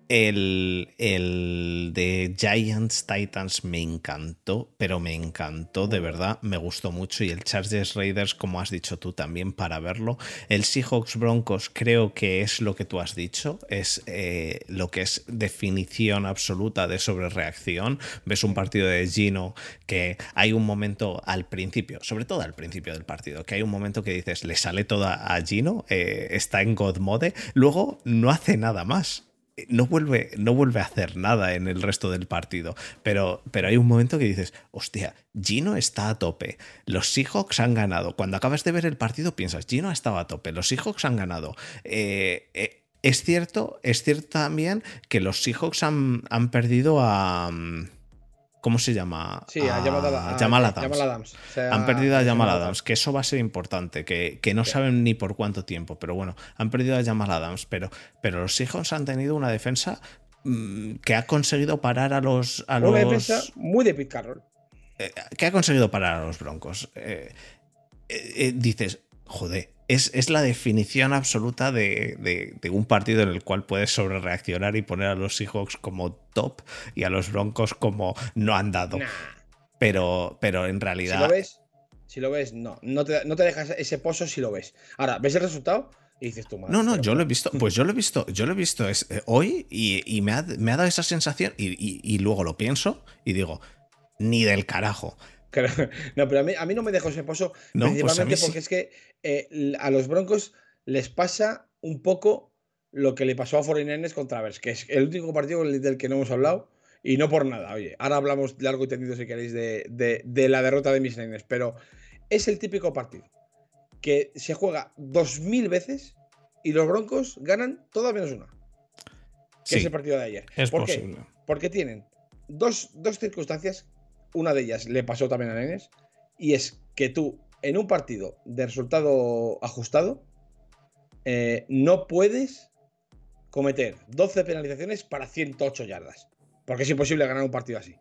El, el de Giants Titans me encantó, pero me encantó, de verdad, me gustó mucho. Y el Chargers Raiders, como has dicho tú también, para verlo. El Seahawks Broncos creo que es lo que tú has dicho, es eh, lo que es definición absoluta de sobrereacción. Ves un partido de Gino que hay un momento al principio, sobre todo al principio del partido, que hay un momento que dices, le sale toda a Gino, eh, está en God Mode, luego no hace nada más no vuelve, no vuelve a hacer nada en el resto del partido. Pero, pero hay un momento que dices, hostia, Gino está a tope. Los Seahawks han ganado. Cuando acabas de ver el partido piensas, Gino estaba a tope. Los Seahawks han ganado. Eh, eh, es cierto, es cierto también que los Seahawks han, han perdido a. mm, ¿Cómo se llama? Sí, a Adams. a Jamal Adams. Adams. O sea, Han perdido a Jamal Adams, que eso va a ser importante, que, que no saben ni por cuánto tiempo, pero bueno, han perdido a Jamal Adams, pero, pero los Seahawks han tenido una defensa mm, que ha conseguido parar a los... A Una los defensa muy de Pete Carroll. eh, que ha conseguido parar a los Broncos. Eh, eh, dices, joder, es, es la definición absoluta de, de- de un partido en el cual puedes sobrereaccionar y poner a los Seahawks como top y a los Broncos como no han dado. Nah. Pero, pero en Si realidad... lo ves, si lo ves, no. No te, no te dejas ese pozo si lo ves. Ahora, ves el resultado y dices tú, madre. No, no, yo lo he visto, pues yo lo he visto, yo lo he visto es- eh, hoy y, y me, ha, me ha dado esa sensación y, y- y luego lo pienso y digo, ni del carajo. Claro, No, pero a mí, a mí no me dejó ese pozo. No, pues principalmente sí. porque es que eh, a los Broncos les pasa un poco lo que le pasó a 49ers contra Bears, que es el único partido del que no hemos hablado. Y no por nada, oye, ahora hablamos largo y tendido si queréis de, de la derrota de mis Niners, pero es el típico partido que se juega dos mil veces y los Broncos ganan todas menos una. Que es el partido de ayer. Es ¿Por posible. Qué? Porque tienen dos, circunstancias. Una de ellas le pasó también a Nenes. Y es que tú, en un partido de resultado ajustado, eh, no puedes cometer 12 penalizaciones para 108 yardas. Porque es imposible ganar un partido así.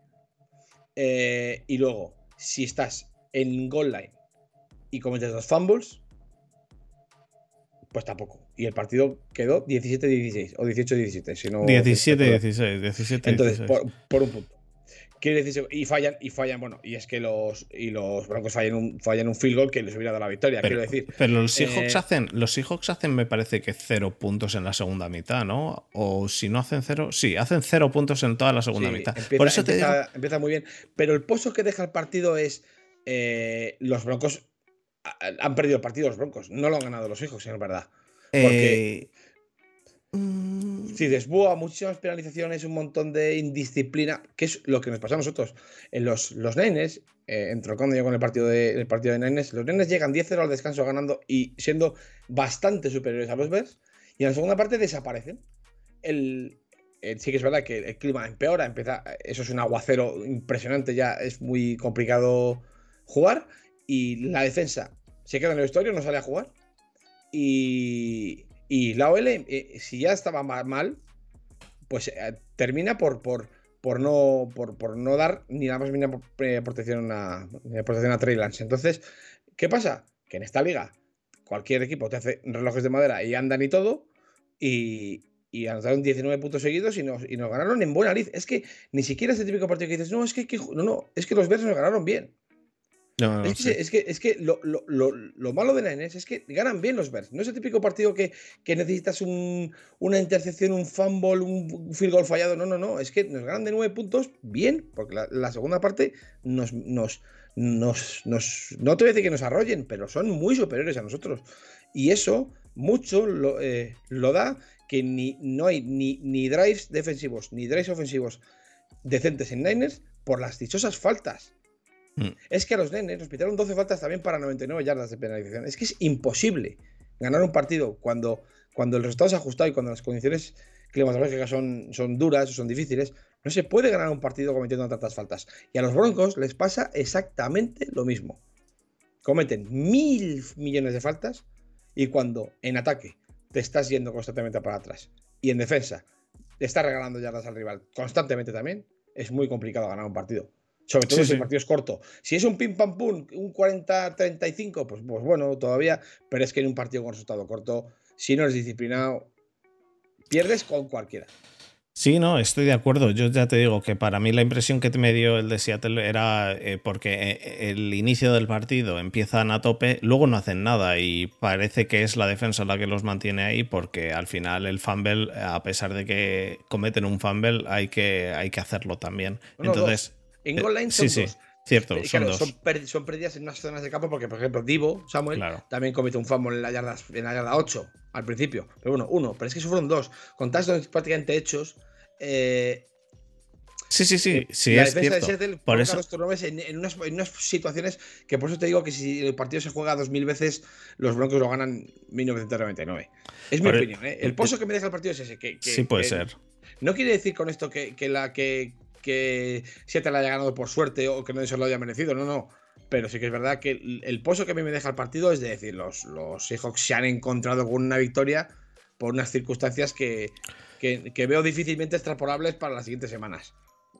Eh, y luego, si estás en goal line y cometes dos fumbles, pues tampoco. Y el partido quedó 17-16 o 18-17, si no. 17-16, 17 Entonces, por, un punto. Quiere decir, y fallan, y fallan, bueno, y es que los, y los Broncos fallan un, fallan un field goal que les hubiera dado la victoria, pero, quiero decir. Pero los Seahawks eh, hacen, los Seahawks hacen, me parece que cero puntos en la segunda mitad, ¿no? O si no hacen cero, sí, hacen cero puntos en toda la segunda mitad. Empieza, por eso te empieza, digo... empieza muy bien. Pero el pozo que deja el partido es eh, los Broncos han perdido el partido los Broncos, no lo han ganado los hijos, es verdad. Porque eh, mm. si desbúa muchísimas penalizaciones, un montón de indisciplina, que es lo que nos pasa a nosotros. En los, los nenes, eh, entrocando yo con el partido de, el partido de nenes, los nenes llegan 10-0 al descanso ganando y siendo bastante superiores a los Bears, y en la segunda parte desaparecen. El, sí que es verdad que el clima empeora, empieza, eso es un aguacero impresionante, ya es muy complicado jugar y la defensa se queda en el vestuario, no sale a jugar. Y, y la OL, eh, si ya estaba mal, pues eh, termina por, por, por, no, por, no dar ni la más mínima eh, protección a, protección a Trey Lance. Entonces, ¿qué pasa? Que en esta liga cualquier equipo te hace relojes de madera y andan y todo. Y, y anotaron 19 puntos seguidos y nos, y nos ganaron en buena lid. Es que ni siquiera ese típico partido que dices, no, es que, no, no, es que los Bears nos ganaron bien es, que, es, que, lo, malo de la NES es que ganan bien los Bears. No es el típico partido que, necesitas una intercepción, un fumble, un field goal fallado. No, no, no. Es que nos ganan de nueve puntos bien, porque la, segunda parte nos, nos, nos, No te voy a decir que nos arrollen, pero son muy superiores a nosotros. Y eso mucho lo, eh, da que ni, no hay ni, ni drives defensivos ni drives ofensivos decentes en Niners por las dichosas faltas. Mm. Es que a los nenes nos pitaron 12 faltas también para 99 yardas de penalización. Es que es imposible ganar un partido cuando, cuando el resultado ha ajustado y cuando las condiciones climatológicas son, son duras o son difíciles. No se puede ganar un partido cometiendo tantas faltas. Y a los Broncos les pasa exactamente lo mismo. Cometen mil millones de faltas y cuando en ataque te estás yendo constantemente para atrás y en defensa te estás regalando yardas al rival constantemente también, es muy complicado ganar un partido. Sobre todo si el partido es corto. Si es un pim pam pum, un 40-35, pues, pues bueno, todavía. Pero es que en un partido con resultado corto, si no eres disciplinado, pierdes con cualquiera. Sí, no, estoy de acuerdo. Yo ya te digo que para mí la impresión que me dio el de Seattle era eh, porque eh, el inicio del partido empiezan a tope, luego no hacen nada y parece que es la defensa la que los mantiene ahí porque al final el fumble, a pesar de que cometen un fumble, hay que, hay que hacerlo también. Entonces... En goal line son sí, sí. Cierto, son, dos. Son, perdidas en unas zonas de campo porque, por ejemplo, Divo, Samuel, también cometió un fumble en la, yarda, en la yarda 8 al principio. Pero bueno, uno. Pero es que eso fueron dos. Con touchdowns prácticamente hechos. Eh, sí, sí, sí. sí es cierto. por eso... los en, en, unas, en, unas, situaciones que por eso te digo que si el partido se juega dos mil veces, los Broncos lo ganan 1999. Es mi opinión. ¿eh? El pozo que me deja el partido es ese. Que, sí, puede ser. No quiere decir con esto que, que la que que la haya ganado por suerte o que no se lo haya merecido, no, no. Pero sí que es verdad que el, pozo que a mí me deja el partido es de decir, los, los Seahawks se han encontrado con una victoria por unas circunstancias que, que veo difícilmente extrapolables para las siguientes semanas.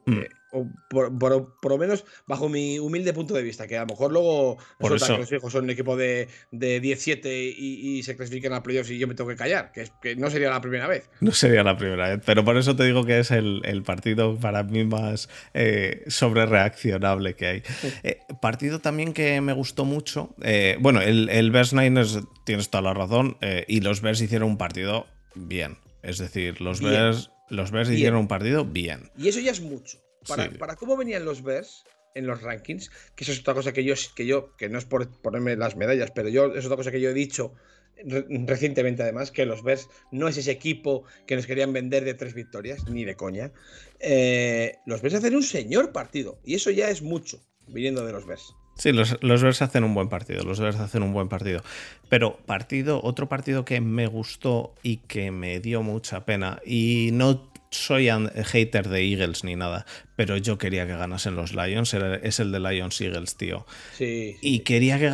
Mm. Eh, o por, lo menos bajo mi humilde punto de vista, que a lo mejor luego resulta que los hijos son un equipo de, de 17 y, se clasifican a playoffs y yo me tengo que callar, que, es, que no sería la primera vez. No sería la primera vez, pero por eso te digo que es el, partido para mí más eh, sobre reaccionable que hay. Eh, partido también que me gustó mucho, eh, bueno, el, el Bears Niners, tienes toda la razón, y los Bears hicieron un partido bien. Es decir, los Bears los Bears hicieron un partido bien. Y eso ya es mucho. Para, cómo venían los Bears, en los rankings, que eso es otra cosa que yo, que yo, que no es por ponerme las medallas, pero yo es otra cosa que yo he dicho recientemente además, que los Bears no es ese equipo que nos querían vender de tres victorias, ni de coña. Eh, los Bears hacen un señor partido, y eso ya es mucho, viniendo de los Bears. Sí, los, los Bears hacen un buen partido, los Bears hacen un buen partido. Pero partido, otro partido que me gustó y que me dio mucha pena, y no soy hater de Eagles ni nada, pero yo quería que ganasen los Lions, es el de Lions Eagles, tío. Sí, Y quería que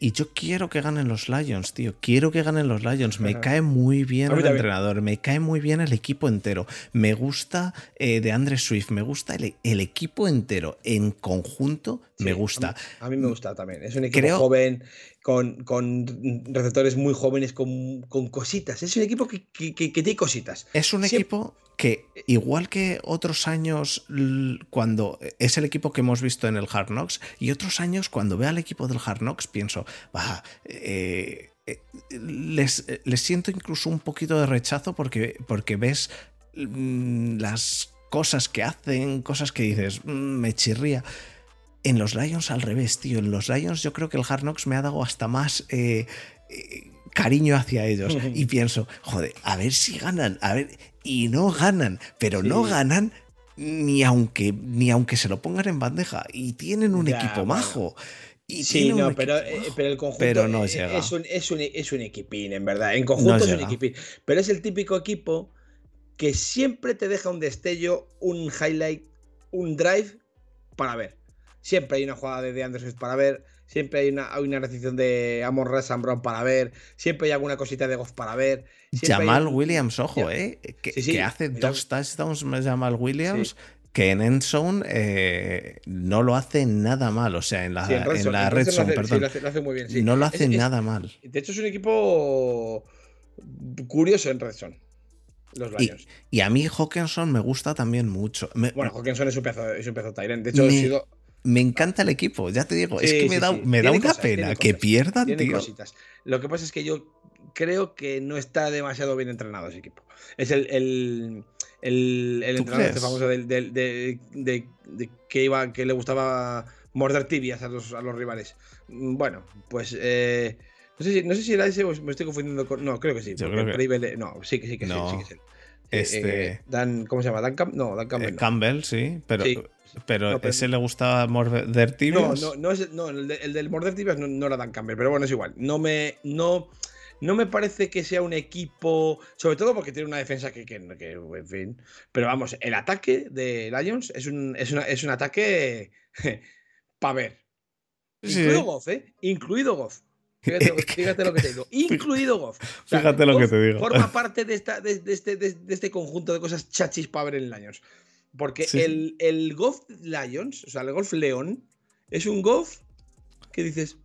y yo quiero que ganen los Lions, tío. Quiero que ganen los Lions. Me cae muy bien el entrenador, me cae muy bien el equipo entero. Me gusta eh, de Andre Swift, me gusta el, equipo entero en conjunto, me gusta. A mí, me gusta también. Es un equipo joven, con, con, receptores muy jóvenes, con, con, cositas. Es un equipo que, que, que, tiene cositas. Es un equipo que, igual que otros años, cuando es el equipo que hemos visto en el Hard Knocks, y otros años, cuando veo al equipo del Hard Knocks, pienso, va, eh, eh, les, les, siento incluso un poquito de rechazo porque, porque ves mm, las cosas que hacen, cosas que dices, mm, me chirría. En los Lions al revés, tío. En los Lions yo creo que el Hard Knocks me ha dado hasta más eh, eh, cariño hacia ellos. *laughs* y pienso, joder, a ver si ganan, a ver. Y no ganan, pero no ganan ni aunque, ni aunque se lo pongan en bandeja. Y tienen un equipo majo. Y sí, no, pero, eh, pero, el conjunto no es, un, es, un, es, un, equipín, en verdad. En conjunto es un equipín. Pero es el típico equipo que siempre te deja un destello, un highlight, un drive para ver. Siempre hay una jugada de Anderson para ver, siempre hay una, una recepción de Amon Russell Brown para ver, siempre hay alguna cosita de Goff para ver. Jamal Williams, ojo, ¿eh? Que, hace dos touchdowns Jamal Williams. Que en Endzone eh, no lo hace nada mal, o sea, en la, en la red zone, perdón. Lo hace, muy bien, No lo hace nada mal. De hecho, es un equipo curioso en red zone. Los Lions. Y, a mí Hawkinson me gusta también mucho. bueno, Hawkinson es un pedazo, es un pedazo Tyrant. De hecho, he sido me encanta el equipo, ya te digo, es que me da, me da una pena que pierdan, tío. Cositas. Lo que pasa es que yo creo que no está demasiado bien entrenado ese equipo. Es el, el, el, entrenador este famoso de, de, que iba, que le gustaba morder tibias a los, a los rivales. Mm, bueno, pues eh, no, sé si, no sé si era ese o me estoy confundiendo con. No, creo que sí. Yo creo que... no, sí que sí que sí, sí que es él. Eh, este... Eh, Dan, ¿Cómo se llama? Dan Campbell. No, Dan Campbell. Campbell, sí, pero pero, ese le gustaba morder tibias. No, no, no, el, del morder tibias no, era Dan Campbell, pero bueno, es igual. No me, no, no me parece que sea un equipo, sobre todo porque tiene una defensa que, que, en fin. Pero vamos, el ataque de Lions es un, es es un ataque para ver. Incluido Goff, ¿eh? Incluido Goff. Fíjate, lo que te digo. Incluido Goff. fíjate lo que te digo. Forma *laughs* parte de, esta, de, este, de, este, conjunto de cosas chachis para ver en Lions. Porque el, el Golf Lions, o sea, el Golf León, es un Golf que dices.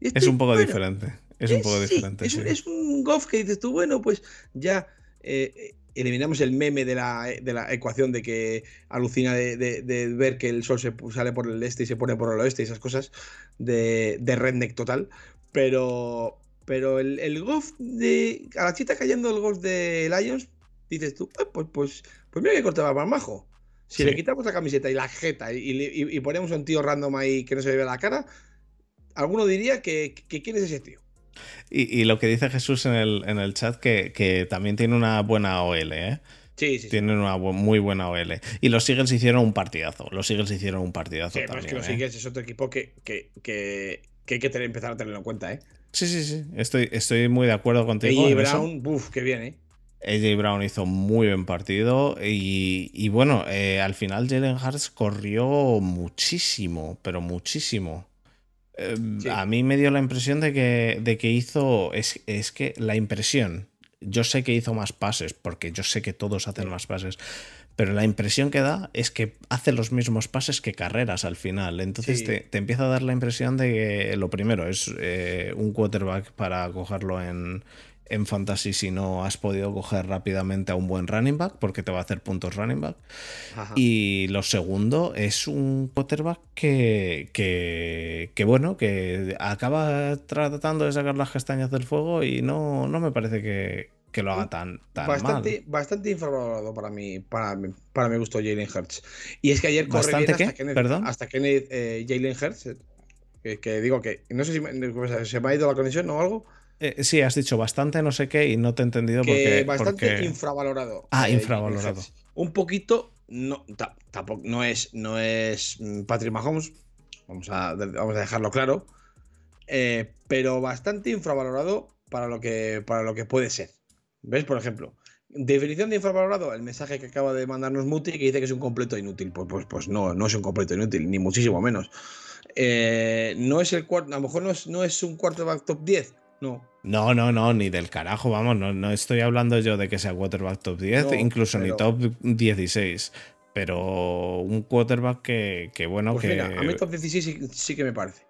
Este, es un poco diferente. Es un poco diferente. Es, un golf que dices tú, bueno, pues ya eh, eliminamos el meme de la, de la, ecuación de que alucina de, ver que el sol se sale por el este y se pone por el oeste y esas cosas de, de redneck total. Pero, pero el, el golf de. A la chita cayendo el golf de Lions, dices tú, pues, pues, pues mira que corte va más majo. Si le quitamos la camiseta y la jeta y, ponemos a un tío random ahí que no se le ve la cara, alguno diría que, quién es ese tío. Y, lo que dice Jesús en el, en el chat, que, también tiene una buena OL, ¿eh? Sí, sí. Tienen una muy buena OL. Y los Eagles hicieron un partidazo. Los Eagles hicieron un partidazo. Sí, también, es que los ¿eh? Eagles es otro equipo que, que, que, hay que tener, empezar a tenerlo en cuenta, ¿eh? Sí, sí, sí. Estoy, estoy muy de acuerdo contigo. Y Brown, buf, qué bien, ¿eh? AJ Brown hizo muy buen partido y, bueno, eh, al final Jalen Hurts corrió muchísimo, pero muchísimo. Eh, a mí me dio la impresión de que, de que hizo, es, es, que la impresión, yo sé que hizo más pases, porque yo sé que todos hacen más pases, pero la impresión que da es que hace los mismos pases que carreras al final. Entonces te, empieza a dar la impresión de que lo primero es eh, un quarterback para cogerlo en, en fantasy si no has podido coger rápidamente a un buen running back, porque te va a hacer puntos running back. Y lo segundo es un quarterback que, que, bueno, que acaba tratando de sacar las castañas del fuego y no, no me parece que, que lo haga tan, tan bastante, mal. Bastante infravalorado para mí, para, mi- para mi gusto Jalen Hurts. Y es que ayer corre ¿Bastante bien hasta? Kenneth, Perdón. hasta Kenneth, eh, Jalen Hurts. eh, Que, que digo que no sé si me, se me ha ido la conexión o algo. Eh, sí, has dicho bastante no sé qué y no te he entendido que porque... bastante porque- infravalorado. Ah, eh, infravalorado. Un poquito, no, ta- tampoco, no es, no es mm, Patrick Mahomes, vamos a, vamos a dejarlo claro, eh, pero bastante infravalorado para lo, que, para lo que puede ser. ¿Ves? Por ejemplo, definición de infravalorado, el mensaje que acaba de mandarnos Muti que dice que es un completo inútil. Pues, pues, pues no, no es un completo inútil, ni muchísimo menos. Eh, no es el cuarto, a lo mejor no es, no es un quarterback top 10, no, No, no, no, ni del carajo, vamos, no, no estoy hablando yo de que sea quarterback top 10, No, incluso ni top 16, pero un quarterback que, que bueno, Pues que... mira, a mí top 16 sí, sí que me parece.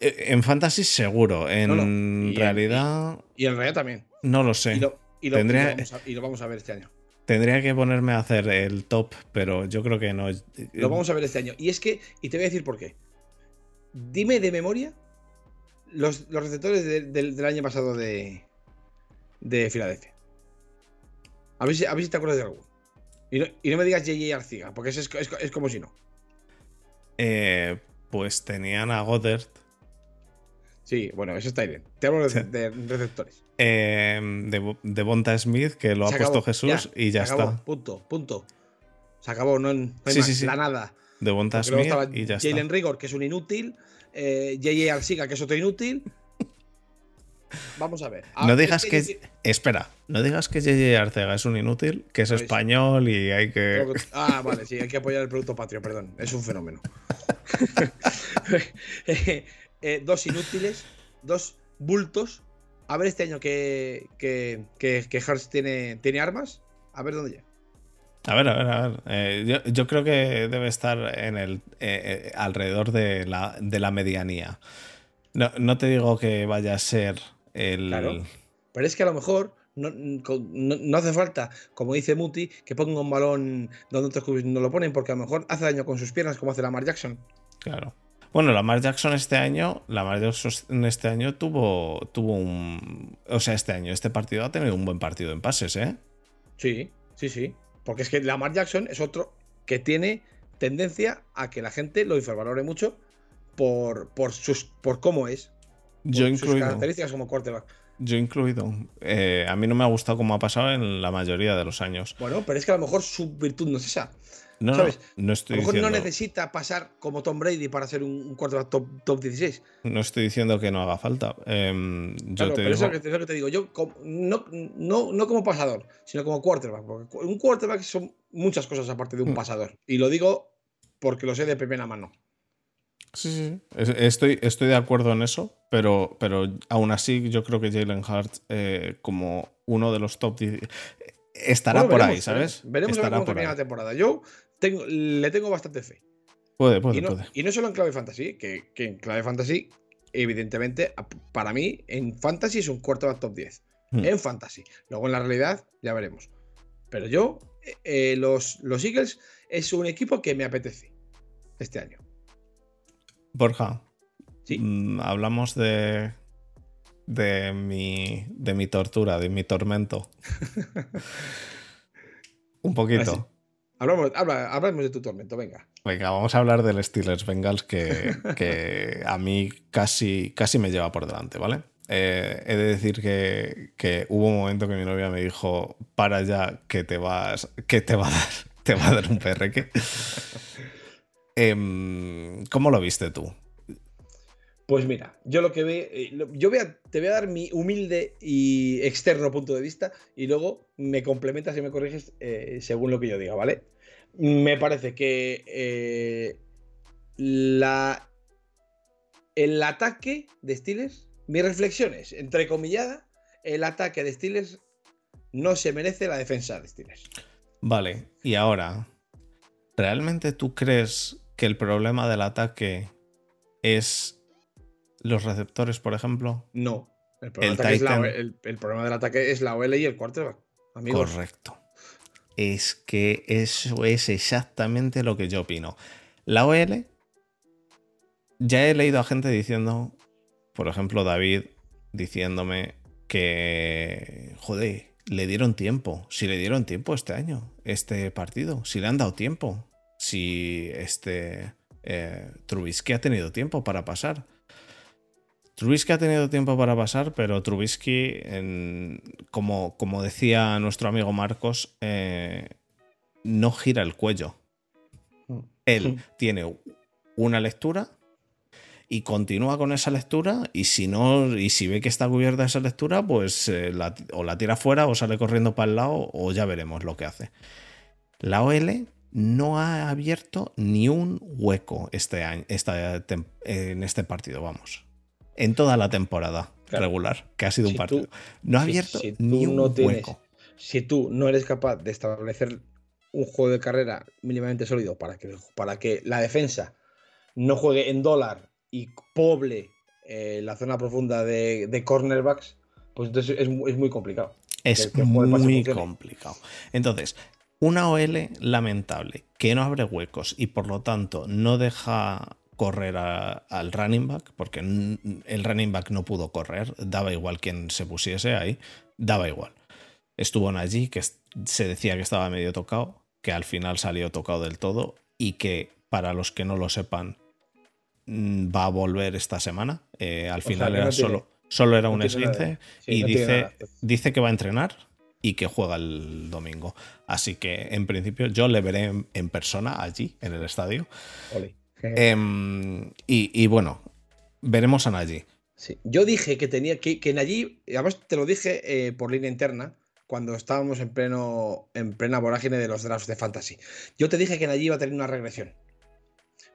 Eh, En fantasy seguro, en No, realidad Y en realidad también. no lo sé. Y lo, y lo- Tendría- y lo vamos a, y lo vamos a ver este año. Tendría que ponerme a hacer el top, pero yo creo que no. Lo vamos a ver este año. Y es que, y te voy a decir por qué. Dime de memoria los, los receptores de- del- del año pasado de, de Filadelfia. A ver, si, a ver si te acuerdas de algo. Y no, y no me digas J.J. Arciga, porque es, es- es como si no. Eh, pues tenían a Goddard, Sí, bueno, eso está bien. Te hablo de, Sí. de receptores. eh, de, de Bonta Smith, que lo Se ha puesto Jesús y ya se acabó, está. Punto, punto. Se acabó, no, no hay Sí, más, sí, sí. la nada. De Bonta Smith y ya Jalen está. Rigor, que es un inútil. Eh, J.J. Arciga, que es otro inútil. *laughs* Vamos a ver. Ah, No es digas que. decir- Espera, no digas que JJ Arcega es un inútil, que es Pues- español y hay que. Que- Ah, vale, sí, hay que apoyar el producto patrio, perdón. Es un fenómeno. *laughs* Eh, eh, dos inútiles, dos bultos. A ver este año que, que, que, que tiene, tiene armas. A ver dónde llega. A ver, a ver, a ver. Eh, yo, yo creo que debe estar en el eh, eh, alrededor de la, de la medianía. No, no te digo que vaya a ser el. Claro. Pero es que a lo mejor no, no- no hace falta, como dice Muti, que ponga un balón donde otros clubes no lo ponen, porque a lo mejor hace daño con sus piernas, como hace Lamar Jackson. Claro. Bueno, Lamar Jackson este año, Lamar Jackson este año tuvo, tuvo un, o sea, este año, este partido ha tenido un buen partido en pases, ¿eh? Sí, sí, sí. Porque es que Lamar Jackson es otro que tiene tendencia a que la gente lo infravalore mucho por, por, sus, por cómo es. Por Yo sus incluido. características como quarterback. Yo incluido. Eh, a mí no me ha gustado como ha pasado en la mayoría de los años. Bueno, pero es que a lo mejor su virtud no es esa. No, no, ¿Sabes? no A estoy lo mejor diciendo, no necesita pasar como Tom Brady para ser un, quarterback top, top 16. no estoy diciendo que no haga falta. Em, yo Claro, te pero eso digo, es lo que, es lo que te digo. Yo, como- no, no, no como pasador, sino como quarterback. Porque un quarterback son muchas cosas aparte de un Mm. pasador. Y lo digo porque lo sé de primera mano. Sí, sí. Es- Estoy, estoy de acuerdo en eso, pero, pero aún así yo creo que Jalen Hart eh, como uno de los top 10 estará Bueno, por ahí, ¿sabes? Veremos, veremos a ver cómo termina la temporada. Yo tengo, le tengo bastante fe. Puede, puede, y, no, puede. y no solo en clave fantasy, que, que en clave fantasy, evidentemente, para mí, en fantasy es un quarterback top 10. Hmm. En fantasy. Luego en la realidad ya veremos. Pero yo, eh, eh, los, los Eagles es un equipo que me apetece este año. Borja, Sí. mm, hablamos de, de, mi, de mi tortura, de mi tormento. *laughs* Un poquito. Hablamos, habla- hablamos de tu tormento, venga. Venga, vamos a hablar del Steelers Bengals que, *laughs* que a mí casi, casi me lleva por delante, ¿vale? Eh, he de decir que, que hubo un momento que mi novia me dijo, para ya, que te vas, que te va a dar, *laughs* te va a dar un perreque. *laughs* Em, ¿Cómo lo viste tú? Pues mira, yo lo que ve, eh, yo te voy a dar mi humilde y externo punto de vista y luego me complementas y me corriges eh, según lo que yo diga, ¿vale? Me parece que eh, la, el ataque de Steelers, mis reflexiones, entrecomillada, el ataque de Steelers no se merece la defensa de Steelers. Vale, y ahora, ¿realmente tú crees que el problema del ataque es los receptores, por ejemplo? No. El problema, El del ataque es la- Titan. el- el problema del ataque es la OL y el quarterback. Amigos. Correcto. Es que eso es exactamente lo que yo opino. La OL, ya he leído a gente diciendo, por ejemplo, David diciéndome que, joder, le dieron tiempo. Si le dieron tiempo este año, este partido. Si le han dado tiempo. Si este eh, Trubisky ha tenido tiempo para pasar. Trubisky ha tenido tiempo para pasar, pero Trubisky, como, como, decía nuestro amigo Marcos, eh, no gira el cuello. Mm. Él tiene una lectura y continúa con esa lectura y si no y si ve que está cubierta esa lectura pues eh, o la tira fuera o sale corriendo para el lado o ya veremos lo que hace la OL no ha abierto ni un hueco este año en este partido vamos en toda la temporada regular que ha sido un partido no ha abierto ni un hueco si tú no eres capaz de establecer un juego de carrera mínimamente sólido para que, para que la defensa no juegue en dólar y pobre eh, la zona profunda de, cornerbacks, pues entonces es, muy complicado. Es muy complicado. Entonces, una OL lamentable que no abre huecos y por lo tanto no deja correr al running back, porque el running back no pudo correr, daba igual quien se pusiese ahí, daba igual. Estuvo en allí, que se decía que estaba medio tocado, que al final salió tocado del todo y que para los que no lo sepan, Mm, va a volver esta semana. Eh, al final era solo, solo era un esguince y dice, dice que va a entrenar y que juega el domingo. Así que en principio yo le veré en, persona allí, en el estadio. Em, y, bueno, veremos a Nayi. Sí. Yo dije que tenía que, que Nayi, además te lo dije eh, por línea interna, cuando estábamos en pleno en plena vorágine de los drafts de fantasy. Yo te dije que Nayi iba a tener una regresión.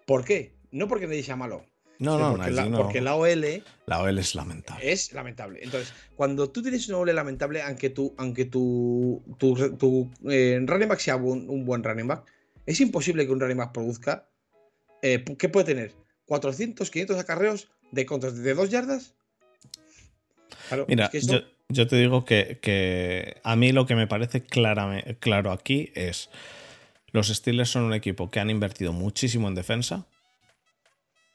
¿Por qué? no porque nadie sea malo. No, no, porque, la, porque la OL. La OL es lamentable. Es lamentable. Entonces, cuando tú tienes una OL lamentable, aunque tu, aunque tu, tu, eh, running back sea un, buen running back, es imposible que un running back produzca. Eh, ¿Qué puede tener? ¿400, 500 acarreos de contras de dos yardas? Mira, yo, te digo que, que, a mí lo que me parece claro aquí es. Los Steelers son un equipo que han invertido muchísimo en defensa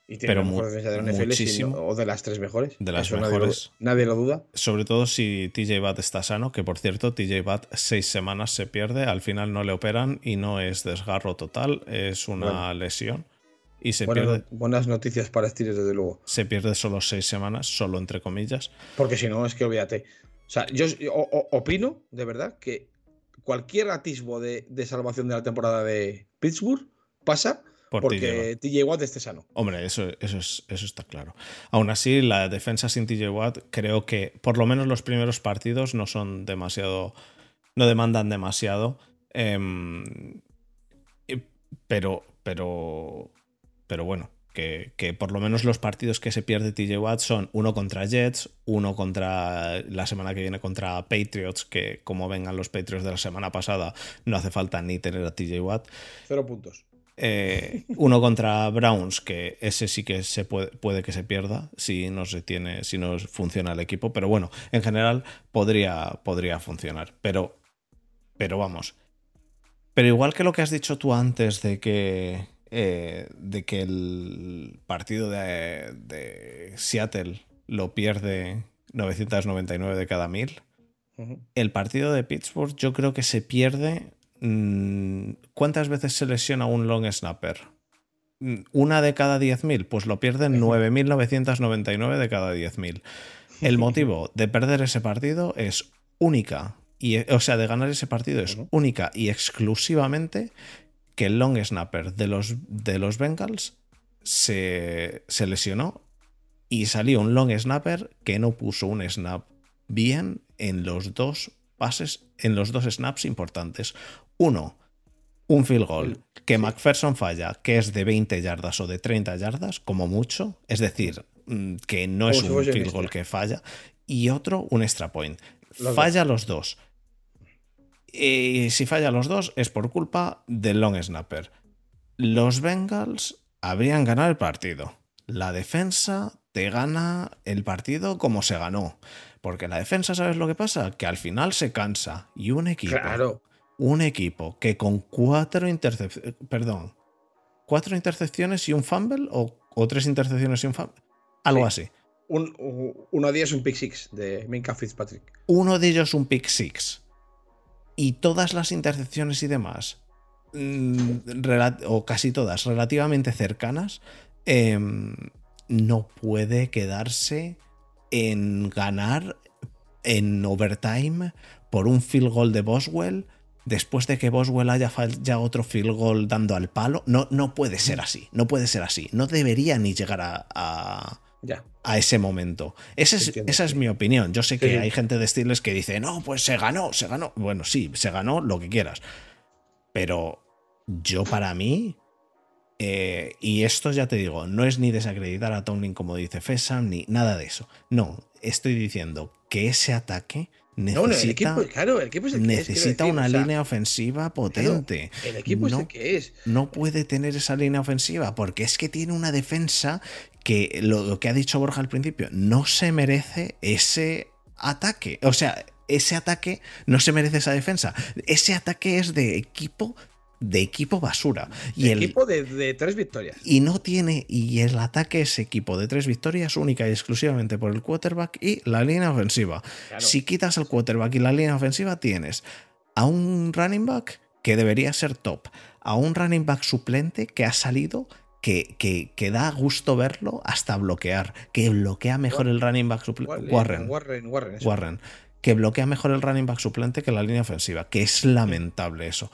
y tiene pero la mejor defensa de la NFL o de las tres mejores. De las mejores. Nadie lo, duda. Sobre todo si TJ Watt está sano, que por cierto, TJ Watt seis semanas se pierde, al final no le operan y no es desgarro total, es una lesión. Y se pierde. Buenas noticias para Steelers, desde luego. Se pierde solo seis semanas, solo entre comillas. Porque si no, es que olvídate. O sea, yo opino, de verdad, que cualquier atisbo de, de salvación de la temporada de Pittsburgh pasa porque TJ Watt esté sano. Hombre, eso, eso, es, eso está claro. Aún así, la defensa sin TJ Watt, creo que por lo menos los primeros partidos no son demasiado. no demandan demasiado. Em, pero, pero, pero bueno, que, que, por lo menos los partidos que se pierde TJ Watt son uno contra Jets, uno contra la semana que viene contra Patriots, que como vengan los Patriots de la semana pasada, no hace falta ni tener a TJ Watt. Cero puntos. Eh, uno contra Browns, que ese sí que se puede, puede, que se pierda si no se tiene, si no funciona el equipo. Pero bueno, en general podría, podría funcionar. Pero, pero vamos. Pero igual que lo que has dicho tú antes de que. Eh, de que el partido de, de, Seattle lo pierde 999 de cada mil. El partido de Pittsburgh yo creo que se pierde Mm, ¿Cuántas veces se lesiona un long snapper? Mm, ¿Una de cada 10.000? Pues lo pierden 9.999 de cada 10.000. El *laughs* motivo de perder ese partido es única, y, o sea, de ganar ese partido es única y exclusivamente que el long snapper de los, de los Bengals se, se lesionó y salió un long snapper que no puso un snap bien en los dos pases, en los dos snaps importantes. Uno, un field goal que McPherson falla, que es de 20 yardas o de 30 yardas, como mucho, es decir, mm, que no es un field goal que falla, y otro, un extra point. falla los dos. Y si falla los dos es por culpa del long snapper. Los Bengals habrían ganado el partido. La defensa te gana el partido como se ganó. Porque la defensa, ¿sabes lo que pasa? Que al final se cansa. Y un equipo claro un equipo que con cuatro intercepciones, perdón, cuatro intercepciones y un fumble o, tres intercepciones y un fumble, algo así. uno de ellos un pick six de Minka Fitzpatrick. Uno de ellos un pick six. Y todas las intercepciones y demás, mm, o casi todas, relativamente cercanas, em, no puede quedarse en ganar en overtime por un field goal de Boswell después de que Boswell haya fallado otro field goal dando al palo. No, no puede ser así, no puede ser así. No debería ni llegar a, a, ese momento. Esa es, esa es, mi opinión. Yo sé que hay gente de Steelers que dice, no, pues se ganó, se ganó. Bueno, sí, se ganó lo que quieras. Pero yo para mí, eh, y esto ya te digo, no es ni desacreditar a Tomlin como dice Fesam, ni nada de eso. No, estoy diciendo que ese ataque necesita, necesita una línea ofensiva potente. el equipo no, es que es. No puede tener esa línea ofensiva porque es que tiene una defensa que lo, que ha dicho Borja al principio, no se merece ese ataque. O sea, ese ataque no se merece esa defensa. Ese ataque es de equipo de equipo basura. Y el equipo de, tres victorias. Y no tiene, y el ataque es equipo de tres victorias única y exclusivamente por el quarterback y la línea ofensiva. Si quitas el quarterback y la línea ofensiva, tienes a un running back que debería ser top, a un running back suplente que ha salido. Que, que, da gusto verlo hasta bloquear, que bloquea mejor el running back suplente. Warren. Warren, Warren, Warren. Que bloquea mejor el running back suplente que la línea ofensiva. Que es lamentable eso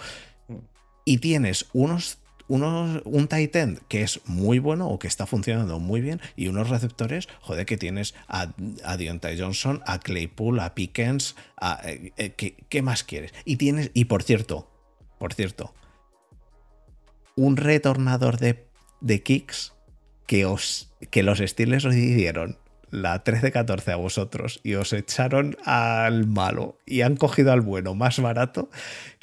y tienes unos, unos, un tight end que es muy bueno o que está funcionando muy bien y unos receptores, joder, que tienes a, a Deontay Johnson, a Claypool, a Pickens, a, eh, eh, ¿qué, más quieres? Y tienes, y por cierto, por cierto, un retornador de, de kicks que, os, que los Steelers os dieron la 13-14 a vosotros y os echaron al malo y han cogido al bueno más barato,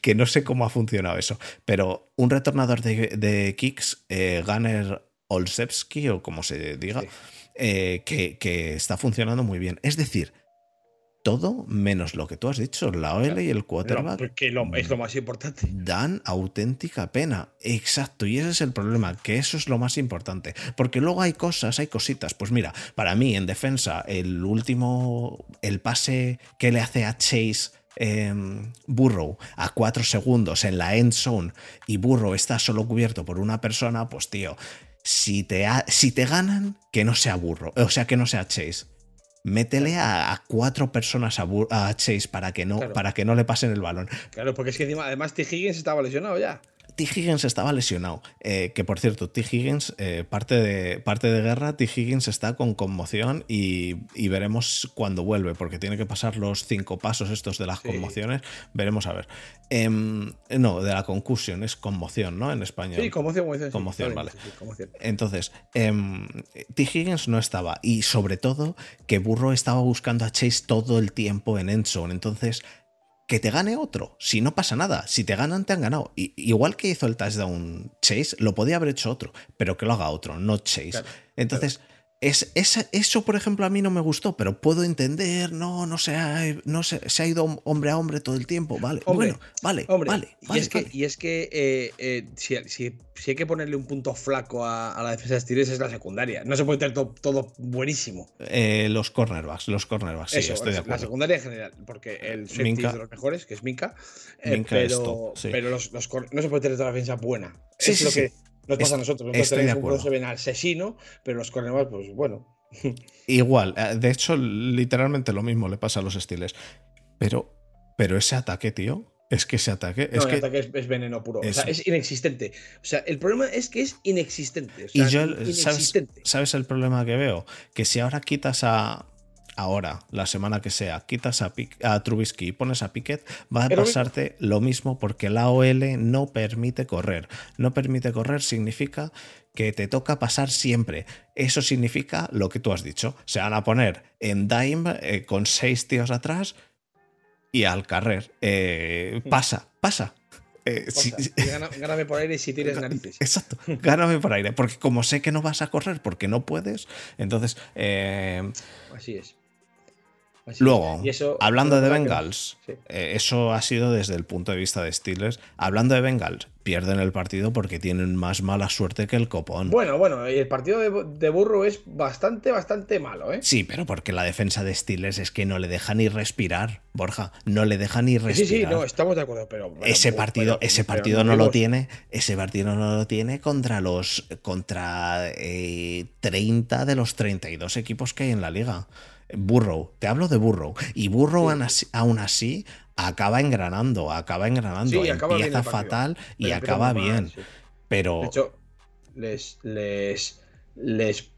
que no sé cómo ha funcionado eso. Pero un retornador de, kicks, eh, Gunner Olszewski o como se diga, eh, que, que está funcionando muy bien. Es decir, todo menos lo que tú has dicho, la OL y el quarterback. porque es lo más importante. Dan auténtica pena. Exacto, y ese es el problema, que eso es lo más importante. Porque luego hay cosas, hay cositas. Pues mira, para mí en defensa, el último, el pase que le hace a Chase. Em, Burrow a cuatro segundos en la end zone y Burrow está solo cubierto por una persona, pues tío, si te, si te ganan, que no sea Burrow, o sea, que no sea Chase métele a, cuatro personas a, Chase para que, no, para que no le pasen el balón. Claro, porque es que además T. Higgins estaba lesionado ya. T. Higgins estaba lesionado. Eh, que por cierto, T. Higgins, eh, parte, de, parte de guerra, T. Higgins está con conmoción y, veremos cuándo vuelve, porque tiene que pasar los cinco pasos estos de las conmociones. Veremos a ver. Em, no, de la concusión, es conmoción, ¿no? En España. Sí, conmoción, conmoción. Conmoción, vale. Entonces, em, T. Higgins no estaba. Y sobre todo, que Burro estaba buscando a Chase todo el tiempo en Enson. Entonces, que te gane otro. Si no pasa nada, si te ganan, te han ganado. Y, igual que hizo el touchdown Chase, lo podía haber hecho otro, pero que lo haga otro, no Chase. Entonces. Es, eso, por ejemplo, a mí no me gustó, pero puedo entender, no, no se ha, no se, ha ido hombre a hombre todo el tiempo, vale, bueno, vale, vale, y, es Que, y es que eh, eh, si, hay que ponerle un punto flaco a, la defensa de Steelers es la secundaria, no se puede tener todo, buenísimo. Eh, los cornerbacks, los cornerbacks, sí, estoy de acuerdo. La secundaria en general, porque el safety es de los mejores, que es Minka, pero, pero los, no se puede tener toda la defensa buena. Sí, es lo que nos pasa a nosotros. Nosotros tenemos un se ven asesino, pero los cornerbacks, pues bueno. *laughs* Igual, eh, de hecho, literalmente lo mismo le pasa a los estiles. Pero, pero ese ataque, tío, es que ese ataque. es que ataque es, veneno puro. Es, o sea, es inexistente. O sea, el problema es que es inexistente. y yo, ¿sabes, el problema que veo? Que si ahora quitas a, ahora, la semana que sea, quitas a, a Trubisky y pones a Piquet, va a pasarte lo mismo porque la OL no permite correr. No permite correr significa que te toca pasar siempre. Eso significa lo que tú has dicho. Se van a poner en dime eh, con seis tíos atrás y al carrer. Eh, hmm. pasa, pasa. Eh, gáname por aire si tienes narices. Exacto, gáname por aire. Porque como sé que no vas a correr porque no puedes, entonces. Así es. Luego, hablando de Bengals, eh, eso ha sido desde el punto de vista de Steelers. Hablando de Bengals, pierden el partido porque tienen más mala suerte que el copón. Bueno, bueno, el partido de, Burro es bastante, bastante malo, ¿eh? Sí, pero porque la defensa de Steelers es que no le deja ni respirar, Borja. No le deja ni respirar. Sí, sí, no, estamos de acuerdo, pero. ese partido, ese partido no lo tiene. Ese partido no lo tiene contra los. contra 30 eh, de los 32 equipos que hay en la liga. Burrow, te hablo de Burrow. Y Burrow aún así acaba engranando, acaba engranando. Empieza fatal y acaba bien. Pero. De hecho, les, les, les,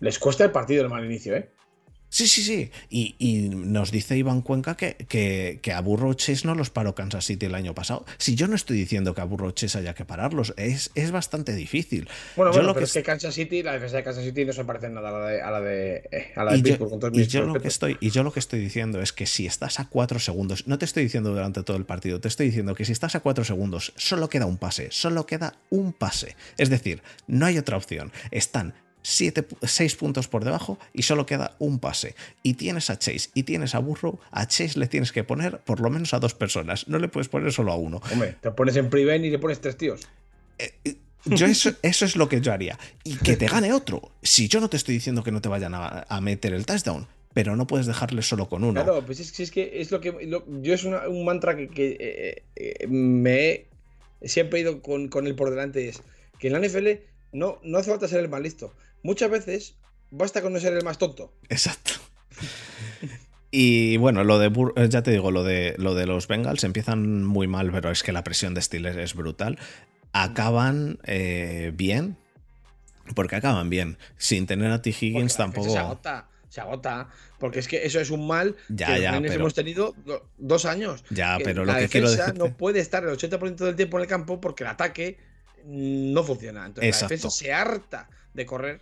les cuesta el partido el mal inicio, ¿eh? Sí, sí, sí. Y, nos dice Iván Cuenca que, que, a Burro Chase no los paró Kansas City el año pasado. Si yo no estoy diciendo que a Burro Chase haya que pararlos, es, es bastante difícil. Bueno, bueno, pero es que Kansas City, la defensa de Kansas City no se parece nada a la de, a la de, eh, a la de y, yo, y yo lo que estoy Y yo lo que estoy diciendo es que si estás a cuatro segundos, no te estoy diciendo durante todo el partido, te estoy diciendo que si estás a cuatro segundos, solo queda un pase, solo queda un pase. Es decir, no hay otra opción. Están 6 puntos por debajo y solo queda un pase. Y tienes a Chase y tienes a Burrow. A Chase le tienes que poner por lo menos a dos personas. No le puedes poner solo a uno. Hombre, te pones en prevent y le pones tres tíos. Eh, eh, yo eso, *laughs* es lo que yo haría. Y que te gane otro. Si yo no te estoy diciendo que no te vayan a, meter el touchdown, pero no puedes dejarle solo con uno. Claro, pues es, que es lo que. yo es un mantra que, eh, me he siempre ido con, con él por delante: es que en la NFL no, no hace falta ser el más listo muchas veces basta con no ser el más tonto. Exacto. Y bueno, lo de eh, ya te digo, lo de lo de los Bengals empiezan muy mal, pero es que la presión de Steelers es brutal. Acaban eh, bien, porque acaban bien. Sin tener a T. Higgins tampoco. Se agota, se agota. Porque es que eso es un mal ya, que ya, hemos tenido dos años. Ya, pero lo que quiero decir. no puede estar el 80% del tiempo en el campo porque el ataque no funciona. Entonces la defensa se harta de correr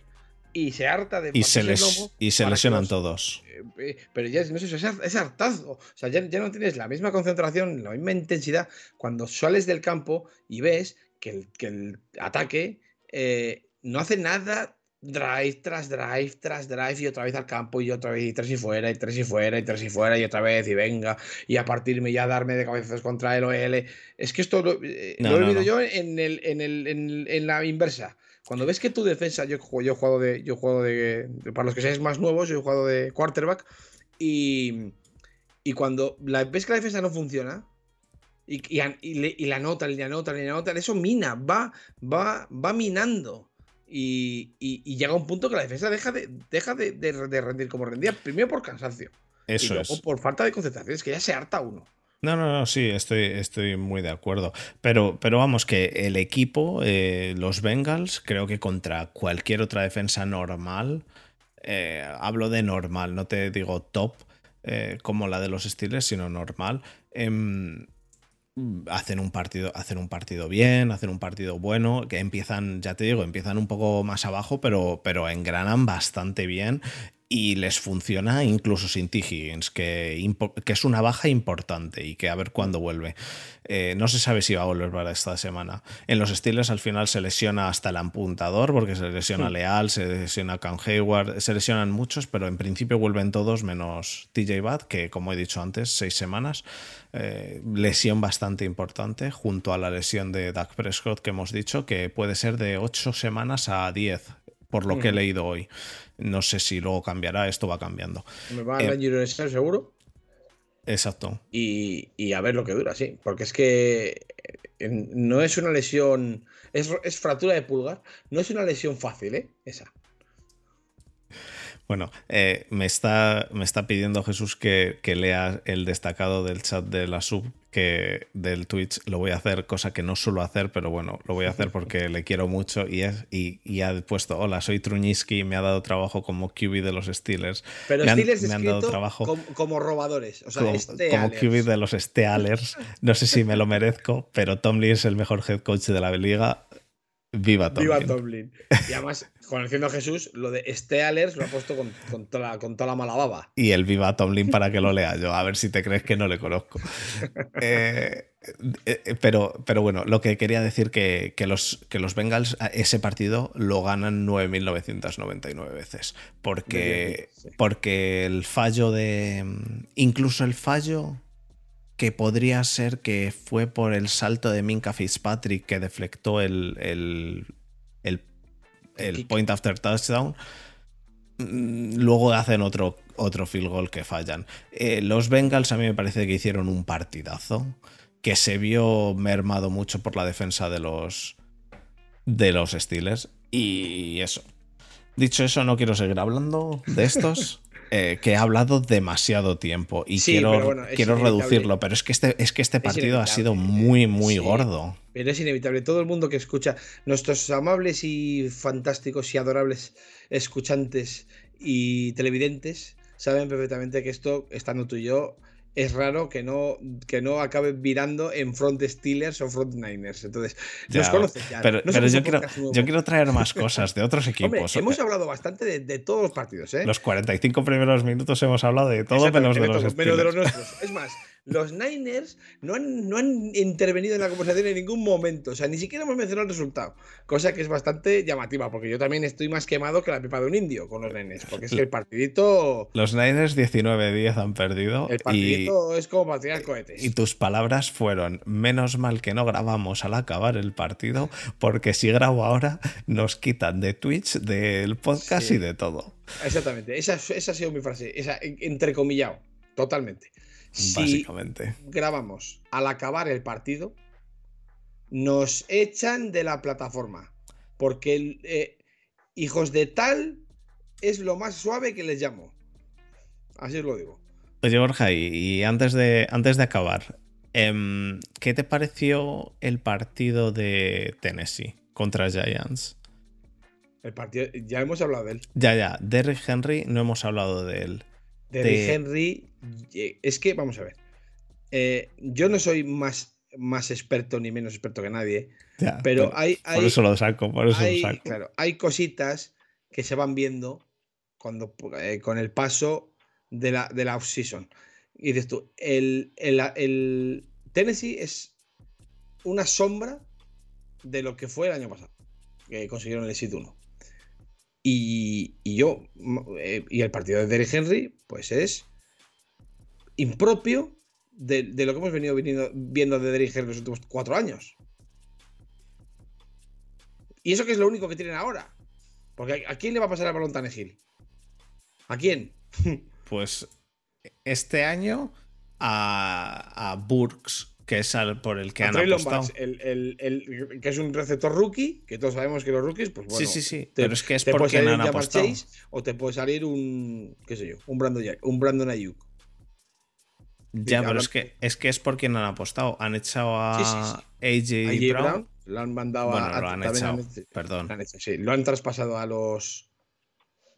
y se harta de y se, les, y se lesionan todos. Eh, eh, pero ya no sé, es, es hartazo. O sea, ya, no tienes la misma concentración, la misma intensidad cuando sales del campo y ves que el, que el ataque eh, no hace nada drive tras drive tras drive y otra vez al campo y otra vez y tres y fuera y tres y fuera y tres y fuera y otra vez y venga y a partirme ya darme de cabezas contra el OL. Es que esto lo, he vivido yo en, el, en, el, en la inversa. Cuando ves que tu defensa, yo, yo he jugado de, yo he de, para los que seáis más nuevos, yo he jugado de quarterback y, y cuando la, ves que la defensa no funciona y, y, la notan, y la notan, y la notan, eso mina, va, va, va minando. Y, llega un punto que la defensa deja de, deja de, rendir como rendía, primero por cansancio. Eso y por falta de concentración, es que ya se harta uno. No, no, no, sí, estoy, estoy muy de acuerdo. Pero, pero vamos, que el equipo, eh, los Bengals, creo que contra cualquier otra defensa normal, eh, hablo de normal, no te digo top eh, como la de los Steelers, sino normal. Em, hacen un partido hacen un partido bien hacen un partido bueno que empiezan ya te digo empiezan un poco más abajo pero pero engranan bastante bien y les funciona incluso sin T. Higgins, que, que, es una baja importante y que a ver cuándo vuelve. Eh, no se sabe si va a volver para esta semana. En los Steelers al final se lesiona hasta el apuntador, porque se lesiona Leal, se lesiona Cam Hayward, se lesionan muchos, pero en principio vuelven todos menos TJ Bad, que como he dicho antes, seis semanas. Eh, lesión bastante importante, junto a la lesión de Doug Prescott que hemos dicho, que puede ser de ocho semanas a diez por lo que he leído hoy. No sé si luego cambiará, esto va cambiando. Me va a eh, seguro. Exacto. Y, a ver lo que dura, sí. Porque es que eh, no es una lesión. Es, es, fractura de pulgar. No es una lesión fácil, ¿eh? Esa. Bueno, eh, me, está, me está pidiendo Jesús que, que, lea el destacado del chat de la sub que del Twitch. Lo voy a hacer, cosa que no suelo hacer, pero bueno, lo voy a hacer porque le quiero mucho y, es, y, ha puesto, hola, soy Truñiski, me ha dado trabajo como QB de los Steelers. Pero Steelers me han dado trabajo como, robadores, o sea, como, como QB de los Steelers. No sé si me lo merezco, pero Tomlin es el mejor head coach de la liga. Viva Tomlin. Viva Tomlin. Y además, conociendo a Jesús, lo de Steelers lo ha puesto con, toda la, con toda la mala baba. Y el Viva Tomlin para que lo lea yo, a ver si te crees que no le conozco. *laughs* Eh, Eh, eh, pero, pero bueno, lo que quería decir que, que, los, que los Bengals ese partido lo ganan 9.999 veces. Porque, porque el fallo de... Incluso el fallo que podría ser que fue por el salto de Minka Fitzpatrick que deflectó el, el, el, point after touchdown. Mm, luego hacen otro, otro field goal que fallan. Eh, los Bengals a mí me parece que hicieron un partidazo que se vio mermado mucho por la defensa de los, de los Steelers. Y eso. Dicho eso, no quiero seguir hablando de estos. *laughs* Eh, que he hablado demasiado tiempo y quiero, quiero reducirlo, pero es que este, es que este partido ha sido muy, muy gordo. Pero es inevitable. Todo el mundo que escucha, nuestros amables y fantásticos y adorables escuchantes y televidentes, saben perfectamente que esto, estando tú y yo, es raro que no, que no acabe virando en front Steelers o front Niners. Entonces, nos conoces ya. Pero, yo, quiero, yo, quiero, traer más cosas de otros *laughs* equipos. hemos hablado bastante de, todos los partidos. ¿eh? Los 45 primeros minutos hemos hablado de todo menos de, los menos de los nuestros. Es más, *laughs* los Niners no han, no han intervenido en la conversación en ningún momento. O sea, ni siquiera hemos mencionado el resultado. Cosa que es bastante llamativa, porque yo también estoy más quemado que la pipa de un indio con los Niners. Porque es que el partidito. Los Niners 19-10 han perdido. El partidito es como para tirar cohetes. Y tus palabras fueron: menos mal que no grabamos al acabar el partido, porque si grabo ahora, nos quitan de Twitch, del podcast y de todo. Exactamente. Esa, esa ha sido mi frase. Esa, entrecomillado. Totalmente si básicamente. grabamos al acabar el partido, nos echan de la plataforma. Porque eh, hijos de tal es lo más suave que les llamo. Así os lo digo. Oye, Borja, y, antes, de, antes de acabar, em, ¿qué te pareció el partido de Tennessee contra Giants? El partido, ya hemos hablado de él. Ya, ya. Derrick Henry no hemos hablado de él. Derrick Henry, es que, vamos a ver, eh, yo no soy más, más experto ni menos experto que nadie, pero hay, hay, Por eso lo saco, por eso hay, lo saco. Claro, hay cositas que se van viendo cuando, eh, con el paso de la, de la off-season. Y dices tú, el, el, Tennessee es una sombra de lo que fue el año pasado, que consiguieron el exit 1. Y, yo, eh, y el partido de Derrick Henry, pues es impropio de, lo que hemos venido, viendo de Derrick Henry los últimos cuatro años. Y eso que es lo único que tienen ahora. Porque ¿a, quién le va a pasar el balón Tannehill? ¿A quién? *laughs* pues este año a Burks que es por el que han apostado. el, que es un receptor rookie, que todos sabemos que los rookies, pues bueno. Sí, sí, sí. pero es que es porque han apostado. o te puede salir un, qué sé yo, un Brandon, un Brandon Ayuk. Ya, pero es que, es que es por quien han apostado. Han echado a AJ, Brown. Lo han mandado a. Lo han echado. Perdón. Lo han, traspasado a los.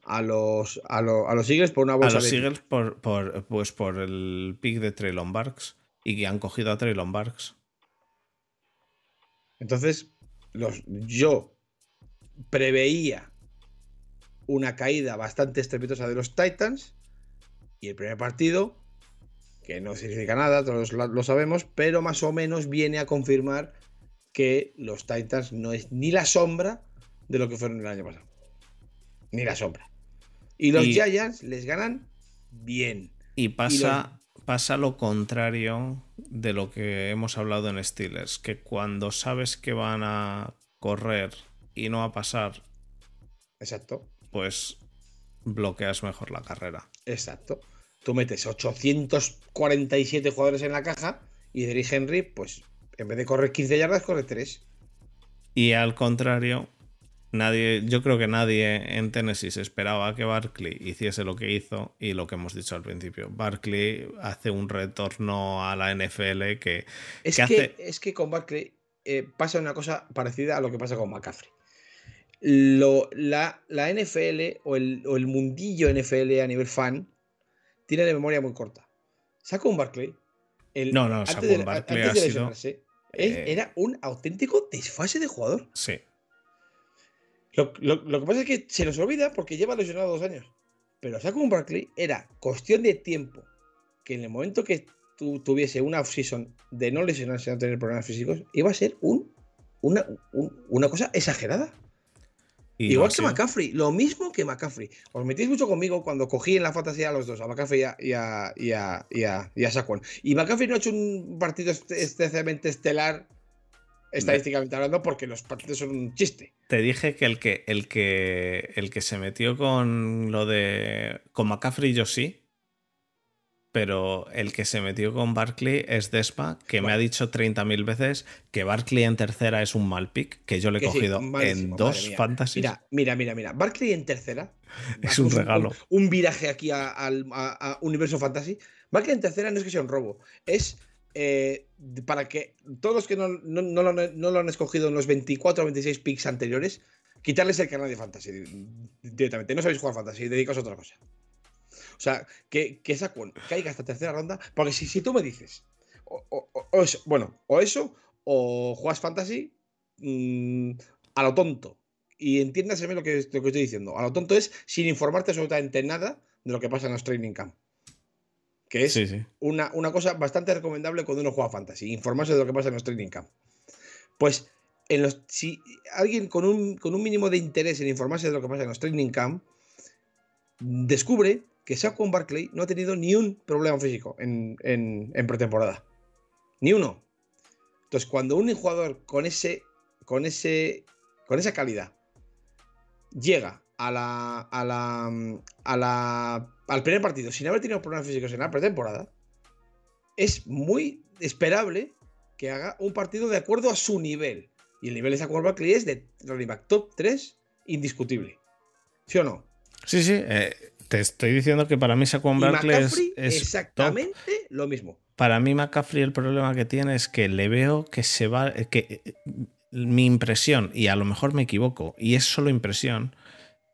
A los, a, a los Eagles por una bolsa A los Eagles por, por, pues por el pick de Traylon Barks y que han cogido a Traylon Barks. Entonces, los, yo preveía una caída bastante estrepitosa de los Titans y el primer partido, que no significa nada, todos lo sabemos, pero más o menos viene a confirmar que los Titans no es ni la sombra de lo que fueron el año pasado. Ni la sombra. Y los Giants les ganan bien. Y pasa, pasa lo contrario de lo que hemos hablado en Steelers, que cuando sabes que van a correr y no a pasar, exacto, pues bloqueas mejor la carrera. Exacto. Tú metes 847 jugadores en la caja y Derrick Henry, pues en vez de correr 15 yardas, corre 3. Y al contrario, Nadie, yo creo que nadie en Tennessee se esperaba que Barkley hiciese lo que hizo y lo que hemos dicho al principio. Barkley hace un retorno a la NFL que. Es, que, es que con Barkley eh, pasa una cosa parecida a lo que pasa con McCaffrey. Lo, la, la, NFL o el, o el, mundillo NFL a nivel fan tiene de memoria muy corta. Saca un Barkley. El, no, no, sacó un Barkley ha sido, eh, era un auténtico desfase de jugador. Sí. Lo, que pasa es que se nos olvida porque lleva lesionado dos años. Pero con Barkley era cuestión de tiempo que en el momento que tuviese una off-season de no lesionarse, no tener problemas físicos, iba a ser un, una, una cosa exagerada. Igual que McCaffrey, lo mismo que McCaffrey. Os metéis mucho conmigo cuando cogí en la fantasía a los dos, a McCaffrey y a, y a, y y Saquon. Y McCaffrey no ha hecho un partido especialmente estelar, estadísticamente hablando, porque los partidos son un chiste. Te dije que el que, el que, el que se metió con lo de. Con McCaffrey yo sí, pero el que se metió con Barkley es Despa, que me ha dicho 30.000 veces que Barkley en tercera es un mal pick, que yo le he cogido en dos fantasies. Mira, mira, mira, mira. Barkley en tercera. *laughs* es un regalo. Un, viraje aquí al Universo Fantasy. Barkley en tercera no es que sea un robo, es eh, para que todos los que no, lo, han escogido en los 24 o 26 picks anteriores, quitarles el canal de Fantasy directamente. No sabéis jugar Fantasy, dedicaos a otra cosa. O sea, que, que esa caiga hasta tercera ronda. Porque si, si tú me dices, o, eso, bueno, o eso, o juegas fantasy mm, a lo tonto. Y entiéndaseme lo que, lo que estoy diciendo. A lo tonto es sin informarte absolutamente nada de lo que pasa en los training camp. Que es Una, una, cosa bastante recomendable cuando uno juega fantasy. Informarse de lo que pasa en los training camp. Pues en los, si alguien con un, con un mínimo de interés en informarse de lo que pasa en los training camp descubre que Saquon Barkley no ha tenido ni un problema físico en, pretemporada. Ni uno. Entonces, cuando un jugador con ese. con ese. con esa calidad llega a la. a la. a la. al primer partido sin haber tenido problemas físicos en la pretemporada, es muy esperable que haga un partido de acuerdo a su nivel. Y el nivel de Saquon Barkley es de running back top 3 indiscutible. ¿Sí o no? Sí, sí. Eh, te estoy diciendo que para mí Saquon Barkley es, exactamente lo mismo. Para mí McCaffrey el problema que tiene es que le veo que se va que mi impresión y a lo mejor me equivoco y es solo impresión.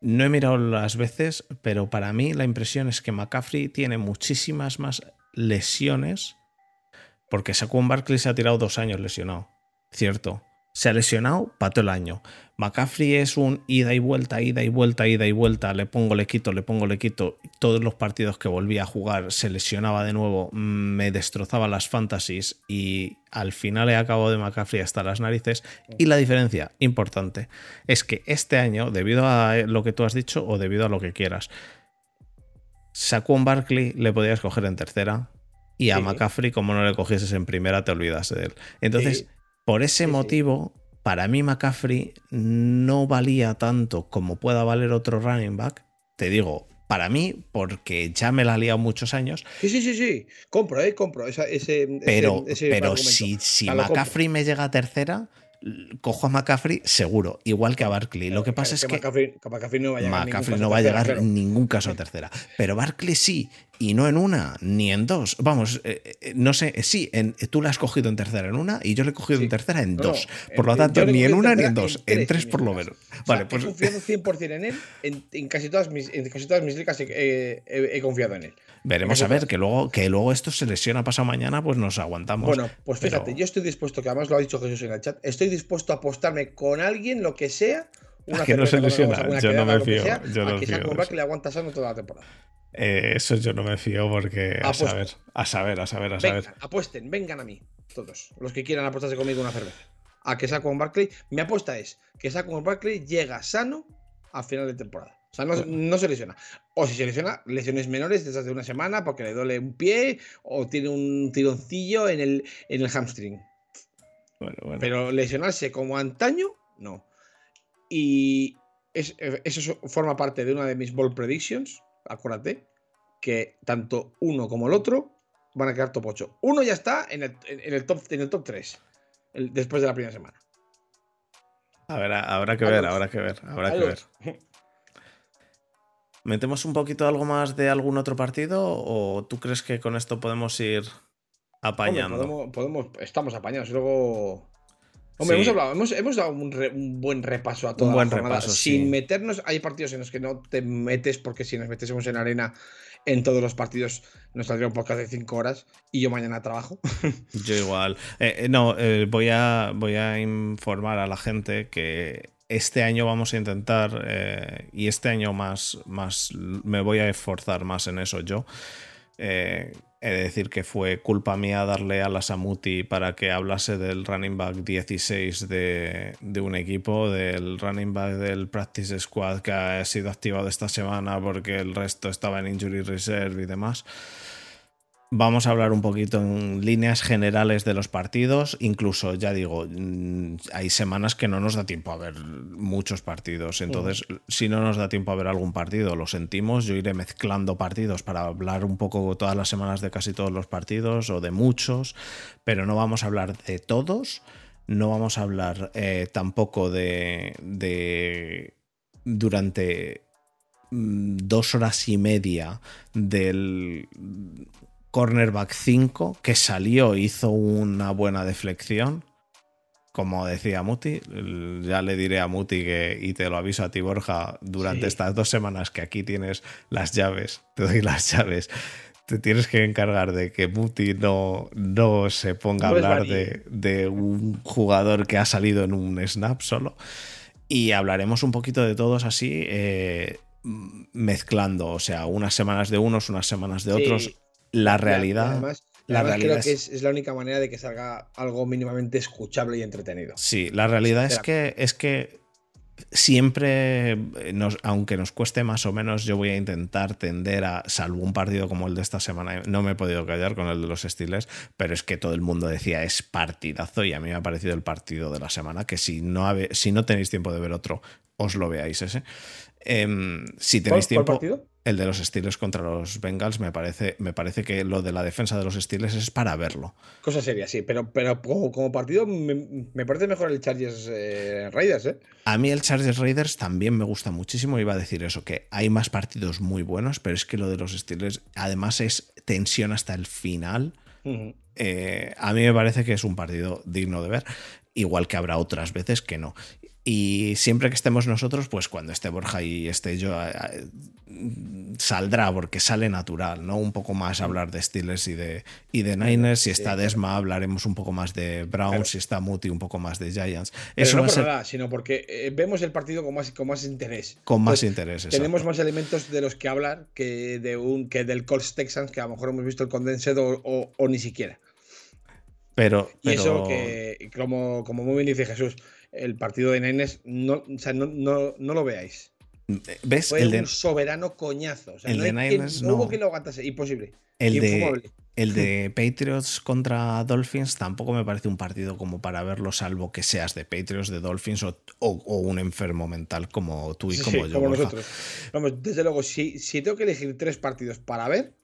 No he mirado las veces, pero para mí la impresión es que McCaffrey tiene muchísimas más lesiones porque Saquon Barkley se ha tirado dos años lesionado, cierto. Se ha lesionado para todo el año. McCaffrey es un ida y vuelta, ida y vuelta, ida y vuelta. Le pongo, le quito, le pongo, le quito. Todos los partidos que volvía a jugar se lesionaba de nuevo, me destrozaba las fantasies y al final he acabado de McCaffrey hasta las narices. Y la diferencia importante es que este año, debido a lo que tú has dicho o debido a lo que quieras, un Barkley le podías coger en tercera y a McCaffrey, como no le cogieses en primera, te olvidas de él. Entonces. Por ese motivo, para mí McCaffrey no valía tanto como pueda valer otro running back. Te digo, para mí, porque ya me la ha liado muchos años. Sí, sí, sí, sí. Compro, ¿eh? Compro ese, Pero, pero si, si McCaffrey me llega a tercera, cojo a McCaffrey seguro, igual que a Barkley. Lo que pasa es, que, McCaffrey, no va a llegar, no va a llegar en ningún caso a tercera. Pero Barkley sí, y no en una, ni en dos. Vamos, eh, eh, no sé, eh, sí, en, tú la has cogido en tercera en una y yo le he cogido en tercera en dos. por lo tanto, ni en una ni en dos, en tres, por lo menos. Vale, pues... He confiado 100% en él, en, casi todas mis, en casi todas mis ligas he confiado en él. Veremos a ver, que luego, que luego esto se lesiona pasado mañana, pues nos aguantamos. Bueno, pues fíjate, yo estoy dispuesto, que además lo ha dicho Jesús en el chat, estoy dispuesto a apostarme con alguien, lo que sea. Una que no se lesiona, yo no me fío. yo no que fío que le aguanta sano toda la temporada. Eh, eso yo no me fío porque a saber, a saber, a saber, a saber. apuesten, vengan a mí, todos, los que quieran apostarse conmigo una cerveza. A que Saco Barkley, mi apuesta es que Saco Barkley llega sano a final de temporada. O sea, no, se lesiona. O si se lesiona, lesiones menores desde hace una semana porque le duele un pie o tiene un tironcillo en el, en el hamstring. Pero lesionarse como antaño, no. Y eso forma parte de una de mis ball predictions. Acuérdate que tanto uno como el otro van a quedar top 8. Uno ya está en el, top, en el top 3 después de la primera semana. A ver, habrá que ver, habrá que ver, habrá que ver. *laughs* ¿Metemos un poquito algo más de algún otro partido o tú crees que con esto podemos ir apañando? podemos, estamos apañados. Luego. Hombre, hemos, hablado, hemos, dado un, buen repaso a toda un buen Repaso, sin meternos. Hay partidos en los que no te metes, porque si nos metésemos en arena en todos los partidos, nos saldría un podcast de 5 horas y yo mañana trabajo. *laughs* Yo igual. Eh, eh, no, eh, voy, a, voy a informar a la gente que este año vamos a intentar, eh, y este año más, más me voy a esforzar más en eso yo, eh, He de decir que fue culpa mía darle a la Samuti para que hablase del running back 16 de, de, un equipo, del running back del Practice Squad que ha sido activado esta semana porque el resto estaba en Injury Reserve y demás. Vamos a hablar un poquito en líneas generales de los partidos. Incluso, ya digo, mm, hay semanas que no nos da tiempo a ver muchos partidos. Entonces, si no nos da tiempo a ver algún partido, lo sentimos. Yo iré mezclando partidos para hablar un poco todas las semanas de casi todos los partidos o de muchos, pero no vamos a hablar de todos. No vamos a hablar eh, tampoco de, de durante mm, dos horas y media del cornerback 5 que salió, hizo una buena deflexión. Como decía Muti, ya le diré a Muti que, y te lo aviso a ti, Borja, durante estas dos semanas que aquí tienes las llaves, te doy las llaves, te tienes que encargar de que Muti no, no se ponga a hablar de, de, un jugador que ha salido en un snap solo. Y hablaremos un poquito de todos así, eh, mezclando, o sea, unas semanas de unos, unas semanas de otros la realidad. Además, la realidad creo que es, la única manera de que salga algo mínimamente escuchable y entretenido. Sí, la realidad es que, es que siempre, nos, aunque nos cueste más o menos, yo voy a intentar tender a, salvo un partido como el de esta semana, no me he podido callar con el de los estiles, pero es que todo el mundo decía es partidazo y a mí me ha parecido el partido de la semana, que si no, si no tenéis tiempo de ver otro, os lo veáis ese. Em, si tenéis tiempo... partido? El de los Steelers contra los Bengals me parece, me parece que lo de la defensa de los Steelers es para verlo. Cosa seria, sí, pero, pero como, partido me, parece mejor el Chargers eh, Raiders. ¿eh? A mí el Chargers Raiders también me gusta muchísimo. Iba a decir eso, que hay más partidos muy buenos, pero es que lo de los Steelers además es tensión hasta el final. Eh, a mí me parece que es un partido digno de ver, igual que habrá otras veces que no. Y siempre que estemos nosotros, pues cuando esté Borja y esté yo, saldrá porque sale natural, ¿no? Un poco más hablar de Steelers y de, y de Niners. Si está Desma, hablaremos un poco más de Browns. Si está Muti, un poco más de Giants. Eso no por nada, sino porque eh, vemos el partido con más, con más interés. Con más interés, Tenemos más elementos de los que hablar que, de un, que del Colts Texans, que a lo mejor hemos visto el condensed o, ni siquiera. Pero, Y eso que, como, como muy bien dice Jesús, el partido de Nenes, no, o sea, no, no, no lo veáis. ¿Ves? Fue el de, un soberano coñazo. O sea, el no de Niners, no, hubo que lo aguantase, imposible. El de, el de *laughs* Patriots contra Dolphins tampoco me parece un partido como para verlo, salvo que seas de Patriots, de Dolphins o, o, un enfermo mental como tú y como yo. Como nosotros. Vamos, desde luego, si, si tengo que elegir tres partidos para ver,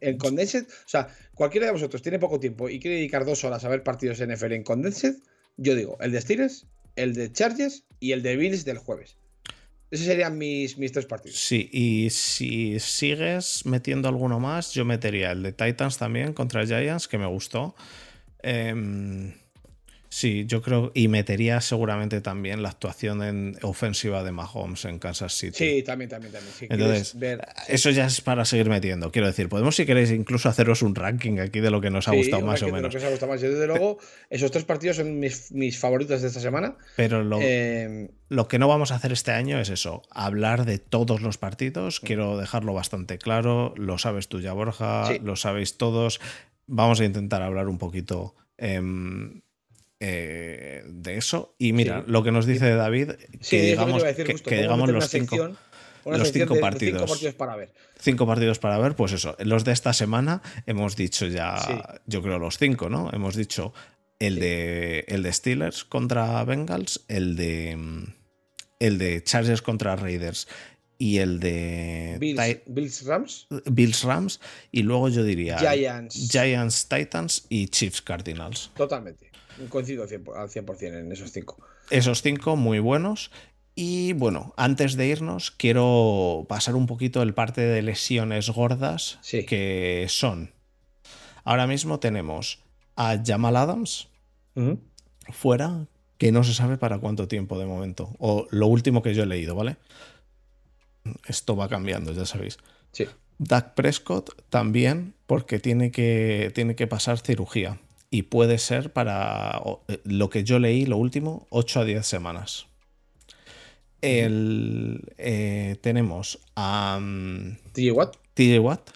en Condensed, o sea, cualquiera de vosotros tiene poco tiempo y quiere dedicar dos horas a ver partidos NFL en Condensed, yo digo, el de Steelers, el de Chargers y el de Bills del jueves. Esos serían mis, mis tres partidos. Sí, y si sigues metiendo alguno más, yo metería el de Titans también contra Giants, que me gustó. Eh, Sí, yo creo, y metería seguramente también la actuación en ofensiva de Mahomes en Kansas City. Sí, también, también, también. Entonces, eso ya es para seguir metiendo. Quiero decir, podemos, si queréis, incluso haceros un ranking aquí de lo que nos ha gustado más o menos. Lo que os ha gustado más. Yo, desde luego, esos tres partidos son mis, favoritos de esta semana. Pero lo, eh, lo, que no vamos a hacer este año es eso, hablar de todos los partidos. Mm. Quiero dejarlo bastante claro. Lo sabes tú ya, Borja, lo sabéis todos. Vamos a intentar hablar un poquito. Em, eh, de eso. Y mira, lo que nos dice David, que digamos, que, digamos los cinco, los cinco partidos. cinco partidos para ver. Cinco partidos para ver, pues eso. Los de esta semana hemos dicho ya, yo creo los cinco, ¿no? Hemos dicho el, de, el de Steelers contra Bengals, el de, el de Chargers contra Raiders y el de Bills, Rams. Bills Rams. Y luego yo diría Giants. Giants Titans y Chiefs Cardinals. Totalmente. Coincido al 100% en esos cinco. Esos cinco muy buenos. Y bueno, antes de irnos, quiero pasar un poquito el parte de lesiones gordas que son. Ahora mismo tenemos a Jamal Adams fuera, que no se sabe para cuánto tiempo de momento. O lo último que yo he leído, ¿vale? Esto va cambiando, ya sabéis. Sí. Doug Prescott también, porque tiene que, tiene que pasar cirugía y puede ser para eh, lo que yo leí, lo último, 8 a 10 semanas. El, eh, tenemos a TJ Watt. TJ Watt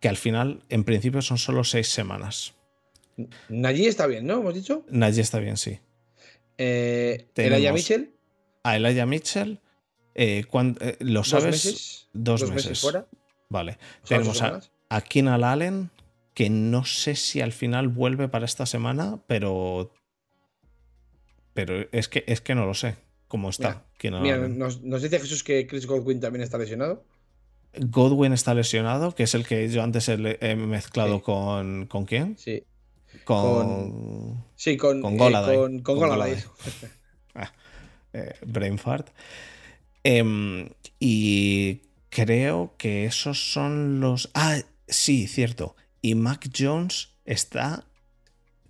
que al final, en principio, son solo seis semanas. Najee está bien, ¿no? ¿Hemos dicho? Najee está bien, sí. Eh, Elijah Mitchell, A Elijah Mitchell, eh, eh, ¿lo dos sabes? meses. Dos, dos meses. meses fuera. Vale. Tenemos a, a Keenan Allen, que no sé si al final vuelve para esta semana, pero. Pero es que, es que no lo sé cómo está. Mira, nos, nos dice Jesús que Chris Godwin también está lesionado. Godwin está lesionado, que es el que yo antes he, mezclado Sí. con. ¿Con quién? Sí. Con. Sí, con, Con eh, Goladay. con, con Con Goladay. *laughs* eh, brain fart. Em, y creo que esos son los. Ah, sí, cierto. Y Mac Jones está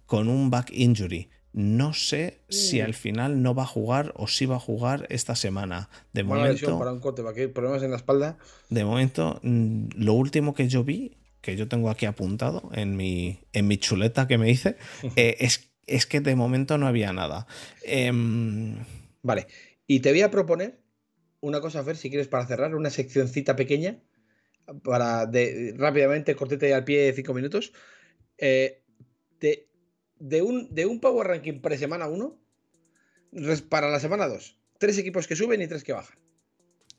con un back injury. No sé si Uh. al final no va a jugar o si va a jugar esta semana. De momento, para un quarterback, ¿eh? problemas en la espalda. de momento, mm, lo último que yo vi, que yo tengo aquí apuntado en mi, en mi chuleta que me hice, *laughs* eh, es, es que de momento no había nada. Em, Vale. Y te voy a proponer una cosa, Fer, si quieres, para cerrar, una seccioncita pequeña, para de, rápidamente, cortete al pie de cinco minutos. Eh, de, de un, de un Power Ranking pre-semana 1 para la semana 2. Tres equipos que suben y tres que bajan.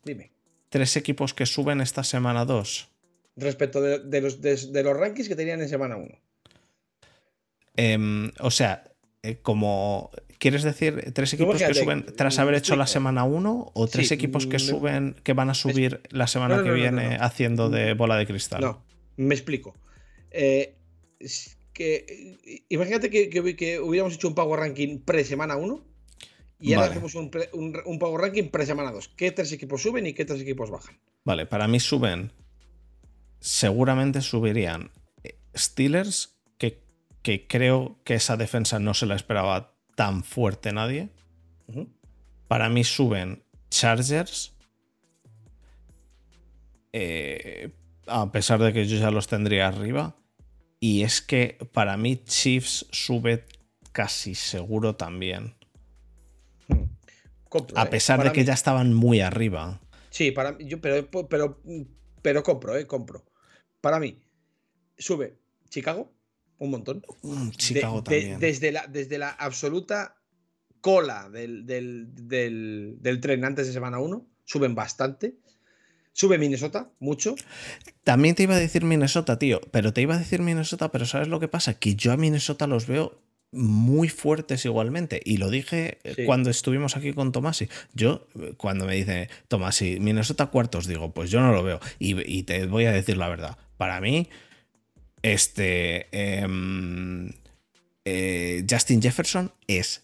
Dime. tres equipos que suben esta semana 2. Respecto de, de los, de, los rankings que tenían en semana 1. Em, o sea, eh, como. ¿Quieres decir tres equipos que suben tras haber me hecho la semana 1 o tres Sí, equipos que me- suben que van a subir la semana No, no, que viene no. haciendo de bola de cristal? No, me explico. Eh, es que, eh, imagínate que, que- que hubiéramos hecho un Power Ranking pre-semana 1 y ahora Vale. hacemos un, pre- un- un Power Ranking pre-semana 2. ¿Qué tres equipos suben y qué tres equipos bajan? Vale, para mí suben. Seguramente subirían Steelers, que, creo que esa defensa no se la esperaba tan fuerte nadie. Para mí suben Chargers. eh, a pesar de que yo ya los tendría arriba. Y es que para mí Chiefs sube casi seguro también. Compro, A eh. pesar de que mí- ya estaban muy arriba. Sí, para mí, yo, pero, pero, pero compro, eh, compro. Para mí, sube Chicago un montón. Mm, De- Chicago de- también. desde, la, desde la absoluta cola del, del, del- del tren antes de semana 1, suben bastante. Sube Minnesota, mucho. También te iba a decir Minnesota, tío, pero te iba a decir Minnesota, pero ¿sabes lo que pasa? Que yo a Minnesota los veo muy fuertes igualmente. Y lo dije eh, Sí. cuando estuvimos aquí con Tomasi. Yo, eh, cuando me dice Tomasi, Minnesota cuartos, digo, pues yo no lo veo. Y, y te voy a decir la verdad. Para mí, este. em, eh, Justin Jefferson es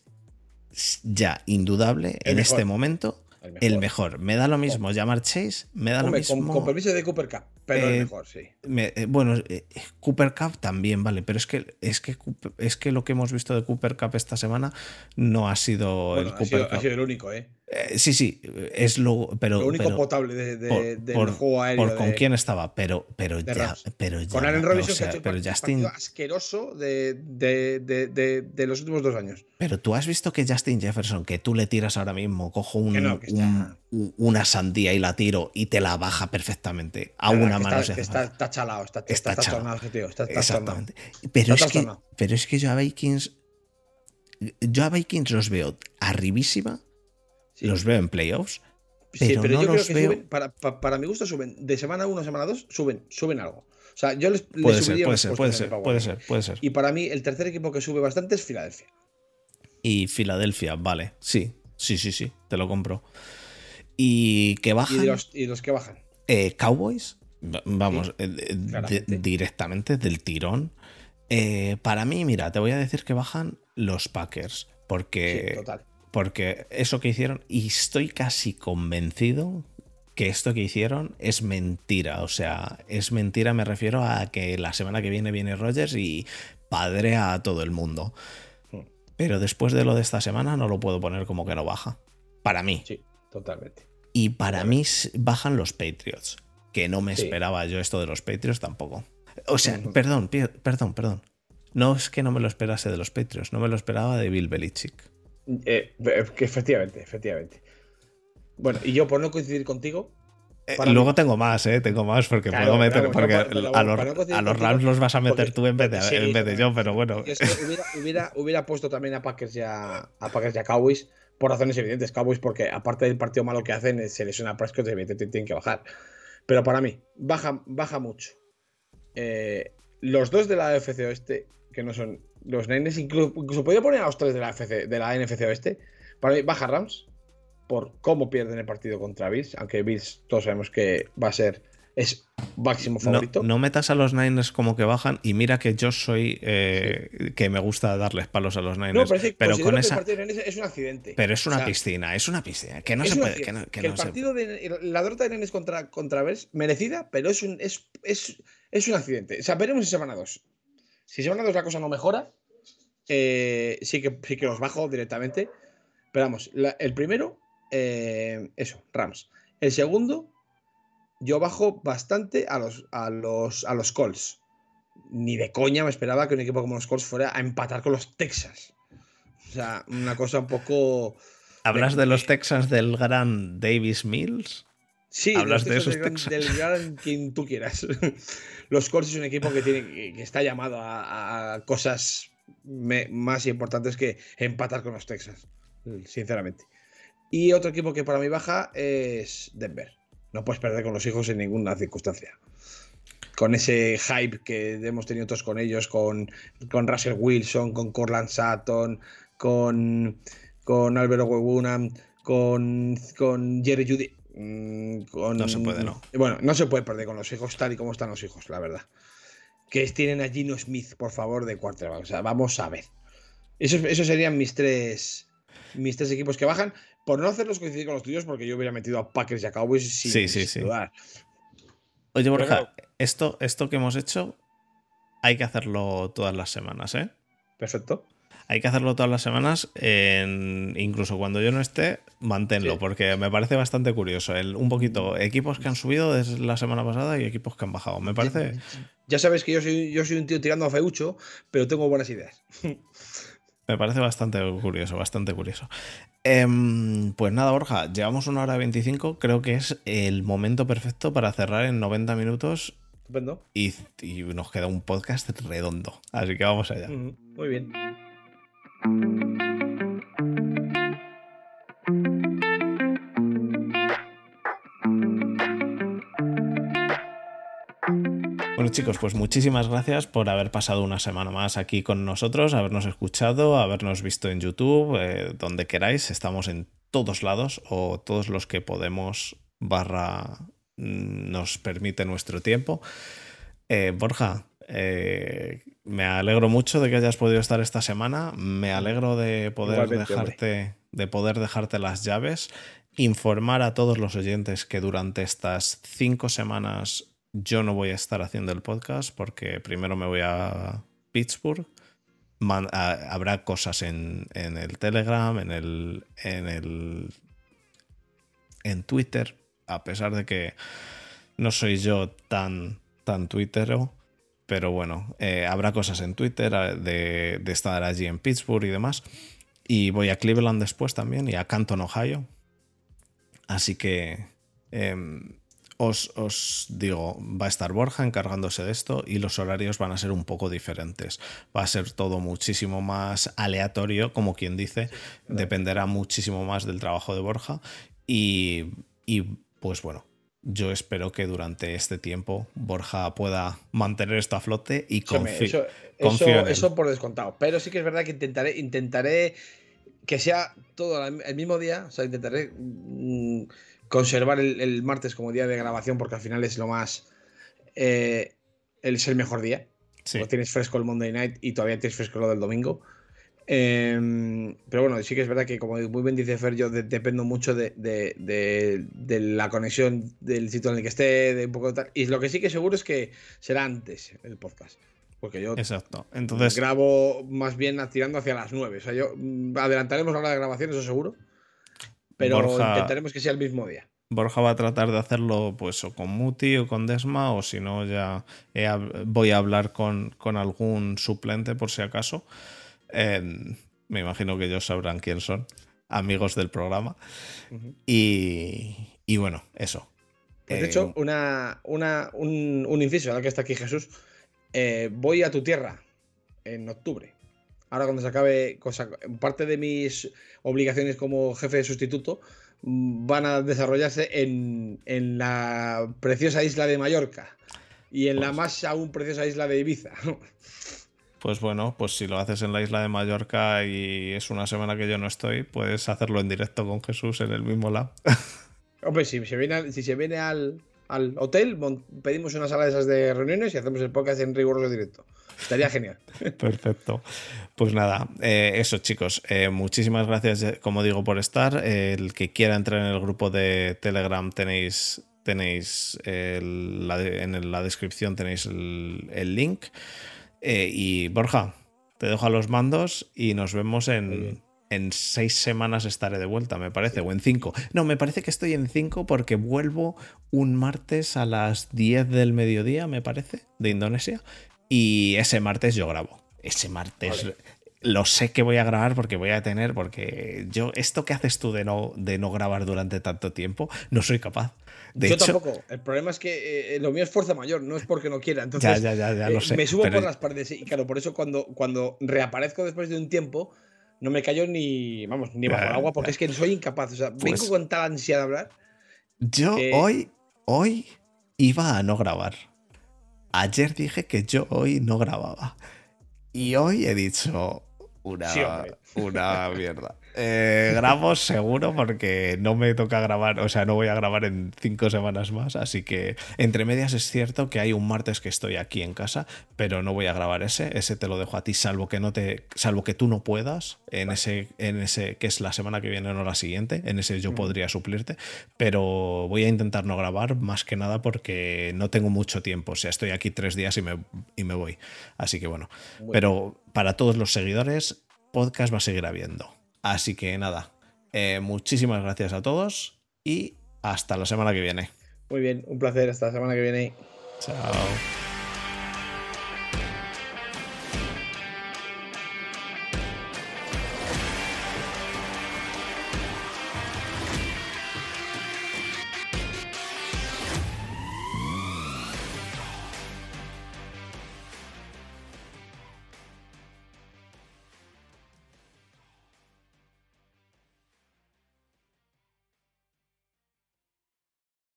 ya indudable El en mejor. este momento el mejor. Me da lo mismo llamar Chase, me da Hombre, lo mismo. con permiso de Cooper Cup, pero Eh, el mejor, sí. Me- eh, bueno, eh, Cooper Cup también, vale, pero es que, es, que, es que lo que hemos visto de Cooper Cup esta semana no ha sido Bueno, el ha, Cooper sido, ha Cup. sido el único, ¿eh? Eh, sí, sí, es lo. Pero, Lo único pero potable de, de- por- del por- juego aéreo. por con de- quién estaba, pero, pero ya. Rams. Pero ya Con o Robinson, sea, que ha hecho pero Justin. asqueroso de, de, de, de- de los últimos dos años. Pero tú has visto que Justin Jefferson, que tú le tiras ahora mismo, cojo un- Que no, que está- un- un- una sandía y la tiro y te la baja perfectamente a una mano. está, hace está, está chalado, está, está, Está chalado. tío. Exactamente. Pero es, que, pero es que yo a Vikings. Yo a Vikings los veo arribísima, Sí. los veo en playoffs, Sí, pero pero no yo creo que veo- suben, para, pa- para mi gusto suben, de semana 1 a semana 2, suben, suben algo. O sea, yo les, les Puede ser, subiría puede ser, puede ser, puede ser, puede ser. Y para mí, el tercer equipo que sube bastante es Filadelfia. Y Filadelfia, vale, sí, sí, sí, sí, te lo compro. Y que Y bajan los, y los que bajan. eh, Cowboys, va- vamos, Sí, eh, de- directamente del tirón. Eh, para mí, mira, te voy a decir que bajan los Packers, porque sí, total. Porque eso que hicieron, y estoy casi convencido que esto que hicieron es mentira. O sea, es mentira, me refiero a que la semana que viene viene Rogers y padrea a todo el mundo. Hmm. Pero después de lo de esta semana no lo puedo poner como que no baja. Para mí. Sí, totalmente. Y para mí bajan los Patriots. Que no me Sí. esperaba yo esto de los Patriots tampoco. O sea, perdón, perdón, perdón. No es que no me lo esperase de los Patriots, no me lo esperaba de Bill Belichick. Eh, eh, que efectivamente, efectivamente. Bueno, y yo por no coincidir contigo, luego tengo más, ¿eh? Tengo más porque puedo meter. porque a, los, Rams los vas a meter tú en vez, de, en vez de yo, pero bueno. hubiera, hubiera, puesto también a Packers y a, a Packers y a Cowboys por razones evidentes. Cowboys, porque aparte del partido malo que hacen, se lesiona a Prescott, evidentemente tienen que bajar. Pero para mí, baja, baja mucho. Eh, los dos de la AFC Oeste, que no son los Niners, incluso, incluso podría poner a los tres de la, de la NFC Oeste. Para mí, baja Rams por cómo pierden el partido contra Bills, aunque Bills todos sabemos que va a ser es máximo favorito. No, metas a los Niners como que bajan y mira que yo soy eh, que me gusta darles palos a los Niners. pero, con esa es un accidente. Pero es una piscina, es una piscina. Que no se puede. Que el partido de la derrota de Niners contra, contra Bears, merecida, pero es un, es, es, un accidente. O sea, veremos en semana 2. Si semana 2 la cosa no mejora, eh, sí, que, sí que los bajo directamente. Pero vamos, el primero, eh, eso, Rams. El segundo, yo bajo bastante a los, a los, a los Colts. Ni de coña me esperaba que un equipo como los Colts fuera a empatar con los Texas. O sea, una cosa un poco. ¿Hablas de, los Texas del gran Davis Mills? Sí, hablas de esos del, del gran quien tú quieras. *laughs* los Colts es un equipo que, tiene, que está llamado a, cosas más importantes que empatar con los Texas, sinceramente. Y otro equipo que para mí baja es Denver. No puedes perder con los hijos en ninguna circunstancia. Con ese hype que hemos tenido todos con ellos, con, con Russell Wilson, con Corland Sutton, con, con Albert Webunam, con, con Jerry Judy. Mm, no se puede, no. Bueno, no se puede perder con los hijos tal y como están los hijos, la verdad. Que tienen a Gino Smith, por favor, de quarterback. O sea, vamos a ver. Esos, esos serían mis tres, mis tres equipos que bajan por no hacerlos coincidir con los tuyos, porque yo hubiera metido a Packers y a Cowboys sin, sí, sí, sí. Oye, Borja, esto, esto que hemos hecho hay que hacerlo todas las semanas, ¿eh? Perfecto. Hay que hacerlo todas las semanas, incluso cuando yo no esté, manténlo, porque me parece bastante curioso. El, un poquito, equipos que han subido desde la semana pasada y equipos que han bajado. Me parece. Ya, sabes que yo soy, yo soy un tío tirando a feucho, pero tengo buenas ideas. *laughs* Me parece bastante curioso, bastante curioso. Em, pues nada, Borja, llevamos una hora 25. Creo que es el momento perfecto para cerrar en 90 minutos. Estupendo. Y, y nos queda un podcast redondo. Así que vamos allá. Muy bien. Bueno chicos, pues muchísimas gracias por haber pasado una semana más aquí con nosotros, habernos escuchado, habernos visto en YouTube, eh, donde queráis, estamos en todos lados o todos los que podemos barra mm, nos permite nuestro tiempo. Eh, Borja, eh, me alegro mucho de que hayas podido estar esta semana. Me alegro de poder dejarte, de poder dejarte las llaves, informar a todos los oyentes que durante estas cinco semanas yo no voy a estar haciendo el podcast porque primero me voy a Pittsburgh. habrá cosas en, el Telegram, en el, en el. en Twitter. A pesar de que no soy yo tan, tan twittero. Pero bueno, eh, habrá cosas en Twitter de, de, estar allí en Pittsburgh y demás. Y voy a Cleveland después también y a Canton, Ohio. Así que em, os, digo, va a estar Borja encargándose de esto y los horarios van a ser un poco diferentes. Va a ser todo muchísimo más aleatorio, como quien dice, dependerá muchísimo más del trabajo de Borja y, pues bueno, yo espero que durante este tiempo Borja pueda mantener esto a flote y confío, eso, eso, por descontado. Pero sí que es verdad que intentaré, intentaré que sea todo el mismo día, o sea, intentaré... Mm, conservar el, martes como día de grabación porque al final es lo más. Eh, es el mejor día. Sí. tienes fresco el Monday night y todavía tienes fresco lo del domingo. Em, pero bueno, sí que es verdad que, como muy bien dice Fer, yo dependo mucho de, la conexión del sitio en el que esté, de un poco de tal. Y lo que sí que seguro es que será antes el podcast. Porque yo Exacto. Entonces... grabo más bien tirando hacia las 9. O sea, yo mm, adelantaremos la hora de grabación, eso seguro. Pero intentaremos que sea el mismo día. Borja va a tratar de hacerlo pues o con Muti o con Desma o si no ya voy a hablar con, algún suplente por si acaso. Me imagino que ellos sabrán quién son, amigos del programa. y, y, bueno, eso. Pues, de hecho, una, una, un, un, inciso, ahora que está aquí Jesús. Eh, voy a tu tierra en octubre. Ahora cuando se acabe, cosa, parte de mis obligaciones como jefe de sustituto van a desarrollarse en, en la preciosa isla de Mallorca y en la pues más aún preciosa isla de Ibiza. *laughs* Pues bueno, pues si lo haces en la isla de Mallorca y es una semana que yo no estoy, puedes hacerlo en directo con Jesús en el mismo lab. *laughs* Hombre, si se viene, si se viene al, al hotel, pedimos una sala de esas de reuniones y hacemos el podcast en riguroso directo. Estaría genial. *laughs* Perfecto. Pues nada, eh, eso chicos, eh, muchísimas gracias, eh, como digo, por estar. el que quiera entrar en el grupo de Telegram tenéis, tenéis en la descripción tenéis el, link. Y Borja, te dejo a los mandos y nos vemos en, en seis semanas estaré de vuelta, me parece, o en cinco. No, me parece que estoy en cinco porque vuelvo un martes a las 10 del mediodía, me parece, de Indonesia. Y ese martes yo grabo. Ese martes lo sé que voy a grabar porque voy a tener, porque yo, esto que haces tú de no, de no grabar durante tanto tiempo, no soy capaz. De yo tampoco. El problema es que eh, lo mío es fuerza mayor, no es porque no quiera. Entonces, ya, ya, ya, lo eh, sé, me subo por las paredes y claro, por eso cuando, cuando reaparezco después de un tiempo, no me callo ni, vamos, ni bajo el agua porque es que soy incapaz. O sea, vengo pues con tal ansia de hablar. Yo hoy, hoy iba a no grabar. Ayer dije que yo hoy no grababa. Y hoy he dicho una, una mierda. Eh, grabo seguro porque no me toca grabar, o sea, no voy a grabar en cinco semanas más, así que entre medias es cierto que hay un martes que estoy aquí en casa, pero no voy a grabar ese, ese te lo dejo a ti, salvo que no te, salvo que tú no puedas, en ese, en ese, que es la semana que viene o no la siguiente, en ese yo podría suplirte, pero voy a intentar no grabar más que nada porque no tengo mucho tiempo, o sea, estoy aquí tres días y me, y me voy, así que bueno, pero para todos los seguidores, podcast va a seguir habiendo. Así que nada, eh, muchísimas gracias a todos y hasta la semana que viene. Muy bien, un placer, hasta la semana que viene. Chao.